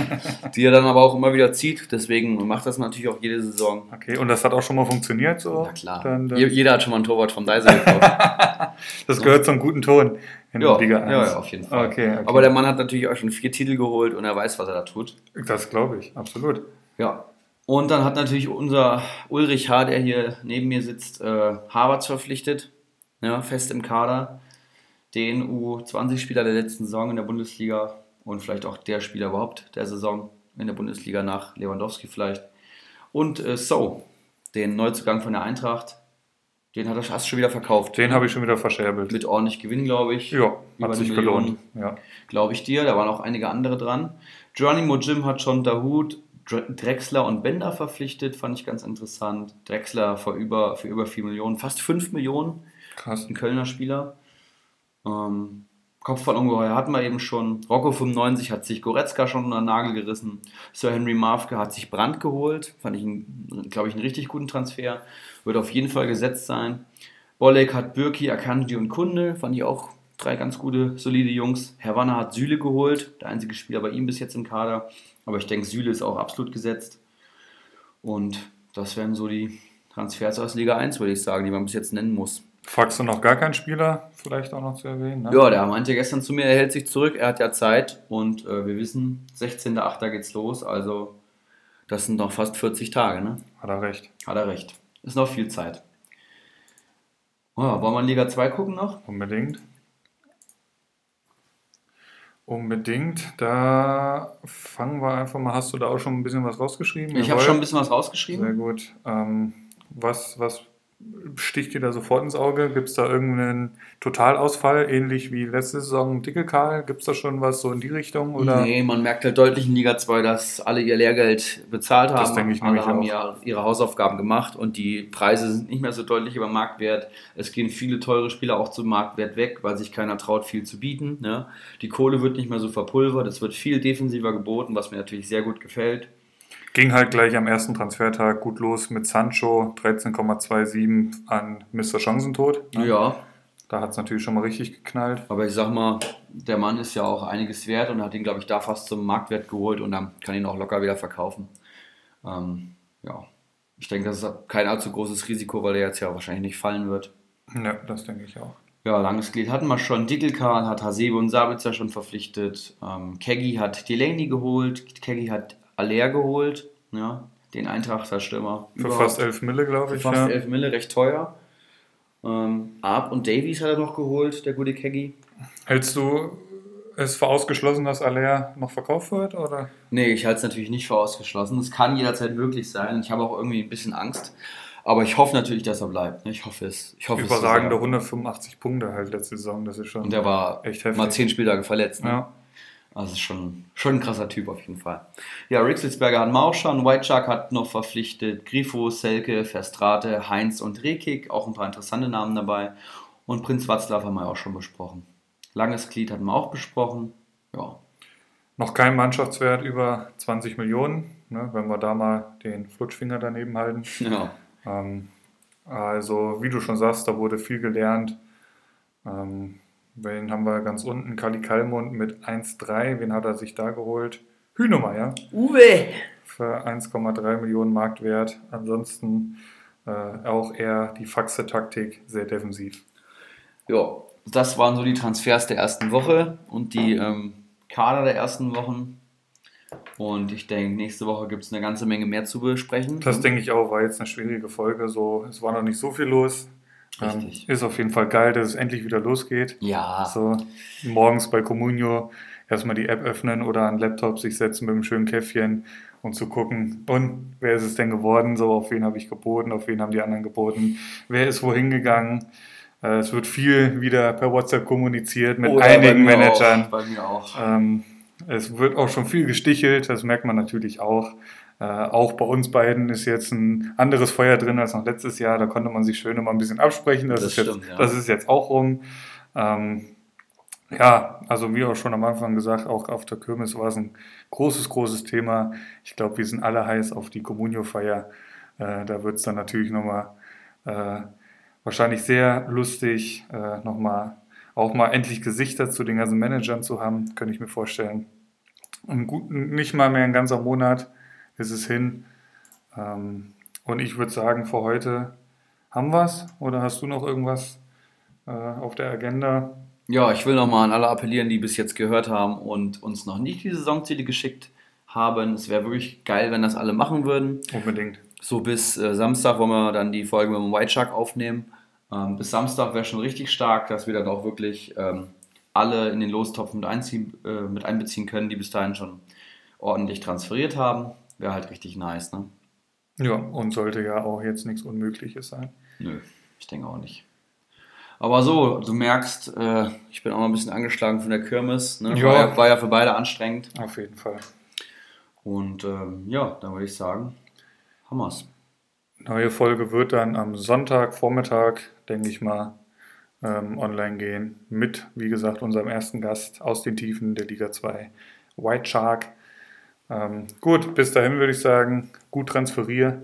die er dann aber auch immer wieder zieht. Deswegen macht das natürlich auch jede Saison. Okay, und das hat auch schon mal funktioniert so? Na klar. Dann, dann, Je- Jeder hat schon mal ein Torwart vom Deise gekauft. das gehört zum guten Ton in ja, Liga ja, 1. ja, auf jeden Fall. Okay, okay. Aber der Mann hat natürlich auch schon vier Titel geholt und er weiß, was er da tut. das glaube ich, absolut. Ja. Und dann hat natürlich unser Ulrich H., der hier neben mir sitzt, äh, Harvards verpflichtet. Ja, fest im Kader. Den U20-Spieler der letzten Saison in der Bundesliga und vielleicht auch der Spieler überhaupt der Saison in der Bundesliga nach Lewandowski vielleicht. Und äh, So, den Neuzugang von der Eintracht. Den hat er fast schon wieder verkauft. Den habe ich schon wieder verscherbelt. Mit ordentlich Gewinn, glaube ich. Ja, hat sich Million. gelohnt. Ja. Glaube ich dir. Da waren auch einige andere dran. Geronimo Jim hat schon Dahut, Dre- Drexler und Bender verpflichtet. Fand ich ganz interessant. Drexler für über, für über 4 Millionen, fast 5 Millionen. Krass. Ein Kölner Spieler. Ähm, Kopfballungeheuer hatten wir eben schon. Rocco 95 hat sich Goretzka schon unter den Nagel gerissen. Sir Henry Mafke hat sich Brandt geholt. Fand ich, glaube ich, einen richtig guten Transfer. Wird auf jeden Fall gesetzt sein. Bolek hat Birki, Akanji und Kunde. Fand ich auch drei ganz gute, solide Jungs. Herr Wanner hat Süle geholt. Der einzige Spieler bei ihm bis jetzt im Kader. Aber ich denke, Süle ist auch absolut gesetzt. Und das wären so die Transfers aus Liga 1, würde ich sagen, die man bis jetzt nennen muss. Fragst du noch gar keinen Spieler, vielleicht auch noch zu erwähnen? Ne? Ja, der meinte gestern zu mir, er hält sich zurück, er hat ja Zeit und äh, wir wissen, 16.08. geht's los, also das sind noch fast 40 Tage, ne? Hat er recht. Hat er recht. Ist noch viel Zeit. Ja, wollen wir in Liga 2 gucken noch? Unbedingt. Unbedingt. Da fangen wir einfach mal. Hast du da auch schon ein bisschen was rausgeschrieben? Ich habe schon ein bisschen was Sehr rausgeschrieben. gut. Ähm, was, was sticht dir da sofort ins Auge? Gibt es da irgendeinen Totalausfall, ähnlich wie letzte Saison Dickelkarl? Gibt es da schon was so in die Richtung? Oder? Nee, man merkt halt deutlich in Liga 2, dass alle ihr Lehrgeld bezahlt haben. Das denke ich alle haben ja ihre Hausaufgaben gemacht und die Preise sind nicht mehr so deutlich über Marktwert. Es gehen viele teure Spieler auch zum Marktwert weg, weil sich keiner traut, viel zu bieten. Ne? Die Kohle wird nicht mehr so verpulvert, es wird viel defensiver geboten, was mir natürlich sehr gut gefällt. Ging halt gleich am ersten Transfertag gut los mit Sancho, 13,27 an Mr. Chancentod. ne? Ja, Da hat es natürlich schon mal richtig geknallt. aber ich sag mal, der Mann ist ja auch einiges wert und hat ihn, glaube ich, da fast zum Marktwert geholt und dann kann ihn auch locker wieder verkaufen. Ähm, ja, ich denke, das ist kein allzu großes Risiko, weil er jetzt ja wahrscheinlich nicht fallen wird. Ja, das denke ich auch. Ja, langes Glied hatten wir schon. Dickelkarl hat Hasebe und Sabitzer schon verpflichtet. Ähm, Keggy hat Delaney geholt. Keggy hat Aller geholt. Ja, den Eintrachter Stürmer. Für überhaupt. fast 11 Mille, glaube Für ich. fast ja. 11 Mille, recht teuer. Ähm, Arp und Davies hat er noch geholt, der gute Keggy. Hältst du es für ausgeschlossen, dass Aller noch verkauft wird? Oder? Nee, ich halte es natürlich nicht für ausgeschlossen. Es kann jederzeit möglich sein. Ich habe auch irgendwie ein bisschen Angst. Aber ich hoffe natürlich, dass er bleibt. Ich hoffe es. Ich hoffe Überragende es. so sehr. 185 Punkte halt letzte Saison. Das ist schon. Und der war Echt heftig. mal 10 Spieltage verletzt. Ne? ja. Also ist schon, schon ein krasser Typ auf jeden Fall. Ja, Rixelsberger hat auch schon, White Shark hat noch verpflichtet, Grifo, Selke, Verstrate, Heinz und Rekik, auch ein paar interessante Namen dabei. Und Prinz Watzlaw haben wir auch schon besprochen. Langes Glied hatten wir auch besprochen. Ja, Noch kein Mannschaftswert über 20 Millionen, ne, wenn wir da mal den Flutschfinger daneben halten. ja. Ähm, also, wie du schon sagst, da wurde viel gelernt. Ähm, wen haben wir ganz unten? Kali Kalmund mit 1,3. Wen hat er sich da geholt? Hühnemeier Uwe! für 1,3 Millionen Marktwert. Ansonsten äh, auch eher die Faxe-Taktik, sehr defensiv. Ja, das waren so die Transfers der ersten Woche und die ähm, Kader der ersten Wochen. Und ich denke, nächste Woche gibt es eine ganze Menge mehr zu besprechen. Das denke ich auch, war jetzt eine schwierige Folge. So, es war noch nicht so viel los. Ähm, Richtig. ist auf jeden Fall geil, dass es endlich wieder losgeht. ja, So, morgens bei Comunio erstmal die App öffnen oder an den Laptop sich setzen mit einem schönen Käffchen und zu gucken, und wer ist es denn geworden? So, auf wen habe ich geboten, auf wen haben die anderen geboten, wer ist wohin gegangen? Äh, es wird viel wieder per WhatsApp kommuniziert mit Oder einigen bei Managern. Auch, bei mir auch. Ähm, es wird auch schon viel gestichelt, das merkt man natürlich auch. Äh, auch bei uns beiden ist jetzt ein anderes Feuer drin als noch letztes Jahr. Da konnte man sich schön immer ein bisschen absprechen. Das, Das ist, jetzt, stimmt, ja. das ist jetzt auch rum. Ähm, ja, also wie auch schon am Anfang gesagt, auch auf der Kirmes war es ein großes, großes Thema. Ich glaube, wir sind alle heiß auf die Communio-Feier. Äh, da wird es dann natürlich nochmal äh, wahrscheinlich sehr lustig, äh, nochmal auch mal endlich Gesichter zu den ganzen Managern zu haben, könnte ich mir vorstellen. Und gut, nicht mal mehr ein ganzer Monat ist es hin. Ähm, und ich würde sagen, für heute haben wir es. Oder hast du noch irgendwas äh, auf der Agenda? Ja, ich will nochmal an alle appellieren, die bis jetzt gehört haben und uns noch nicht die Saisonziele geschickt haben. Es wäre wirklich geil, wenn das alle machen würden. Unbedingt. So bis äh, Samstag wollen wir dann die Folge mit dem White Shark aufnehmen. Ähm, bis Samstag wäre schon richtig stark, dass wir dann auch wirklich ähm, alle in den Lostopf mit, einziehen, äh, mit einbeziehen können, die bis dahin schon ordentlich transferiert haben. Wäre halt richtig nice, ne? Ja, und sollte ja auch jetzt nichts Unmögliches sein. Nö. Ich denke auch nicht. Aber so, du merkst, äh, ich bin auch noch ein bisschen angeschlagen von der Kirmes. Ne? Ja. War, ja, war ja für beide anstrengend. Auf jeden Fall. Und ähm, ja, dann würde ich sagen, haben wir's. Neue Folge wird dann am Sonntag, Vormittag, denke ich mal, ähm, online gehen. Mit, wie gesagt, unserem ersten Gast aus den Tiefen der Liga 2, White Shark. Ähm, gut, bis dahin würde ich sagen, gut transferier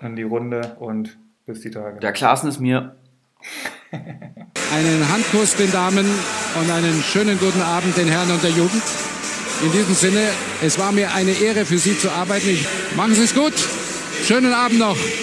an die Runde und bis die Tage. Der Klaassen ist mir Einen Handkuss den Damen und einen schönen guten Abend den Herren und der Jugend. In diesem Sinne, es war mir eine Ehre für Sie zu arbeiten. Ich, machen Sie es gut. Schönen Abend noch.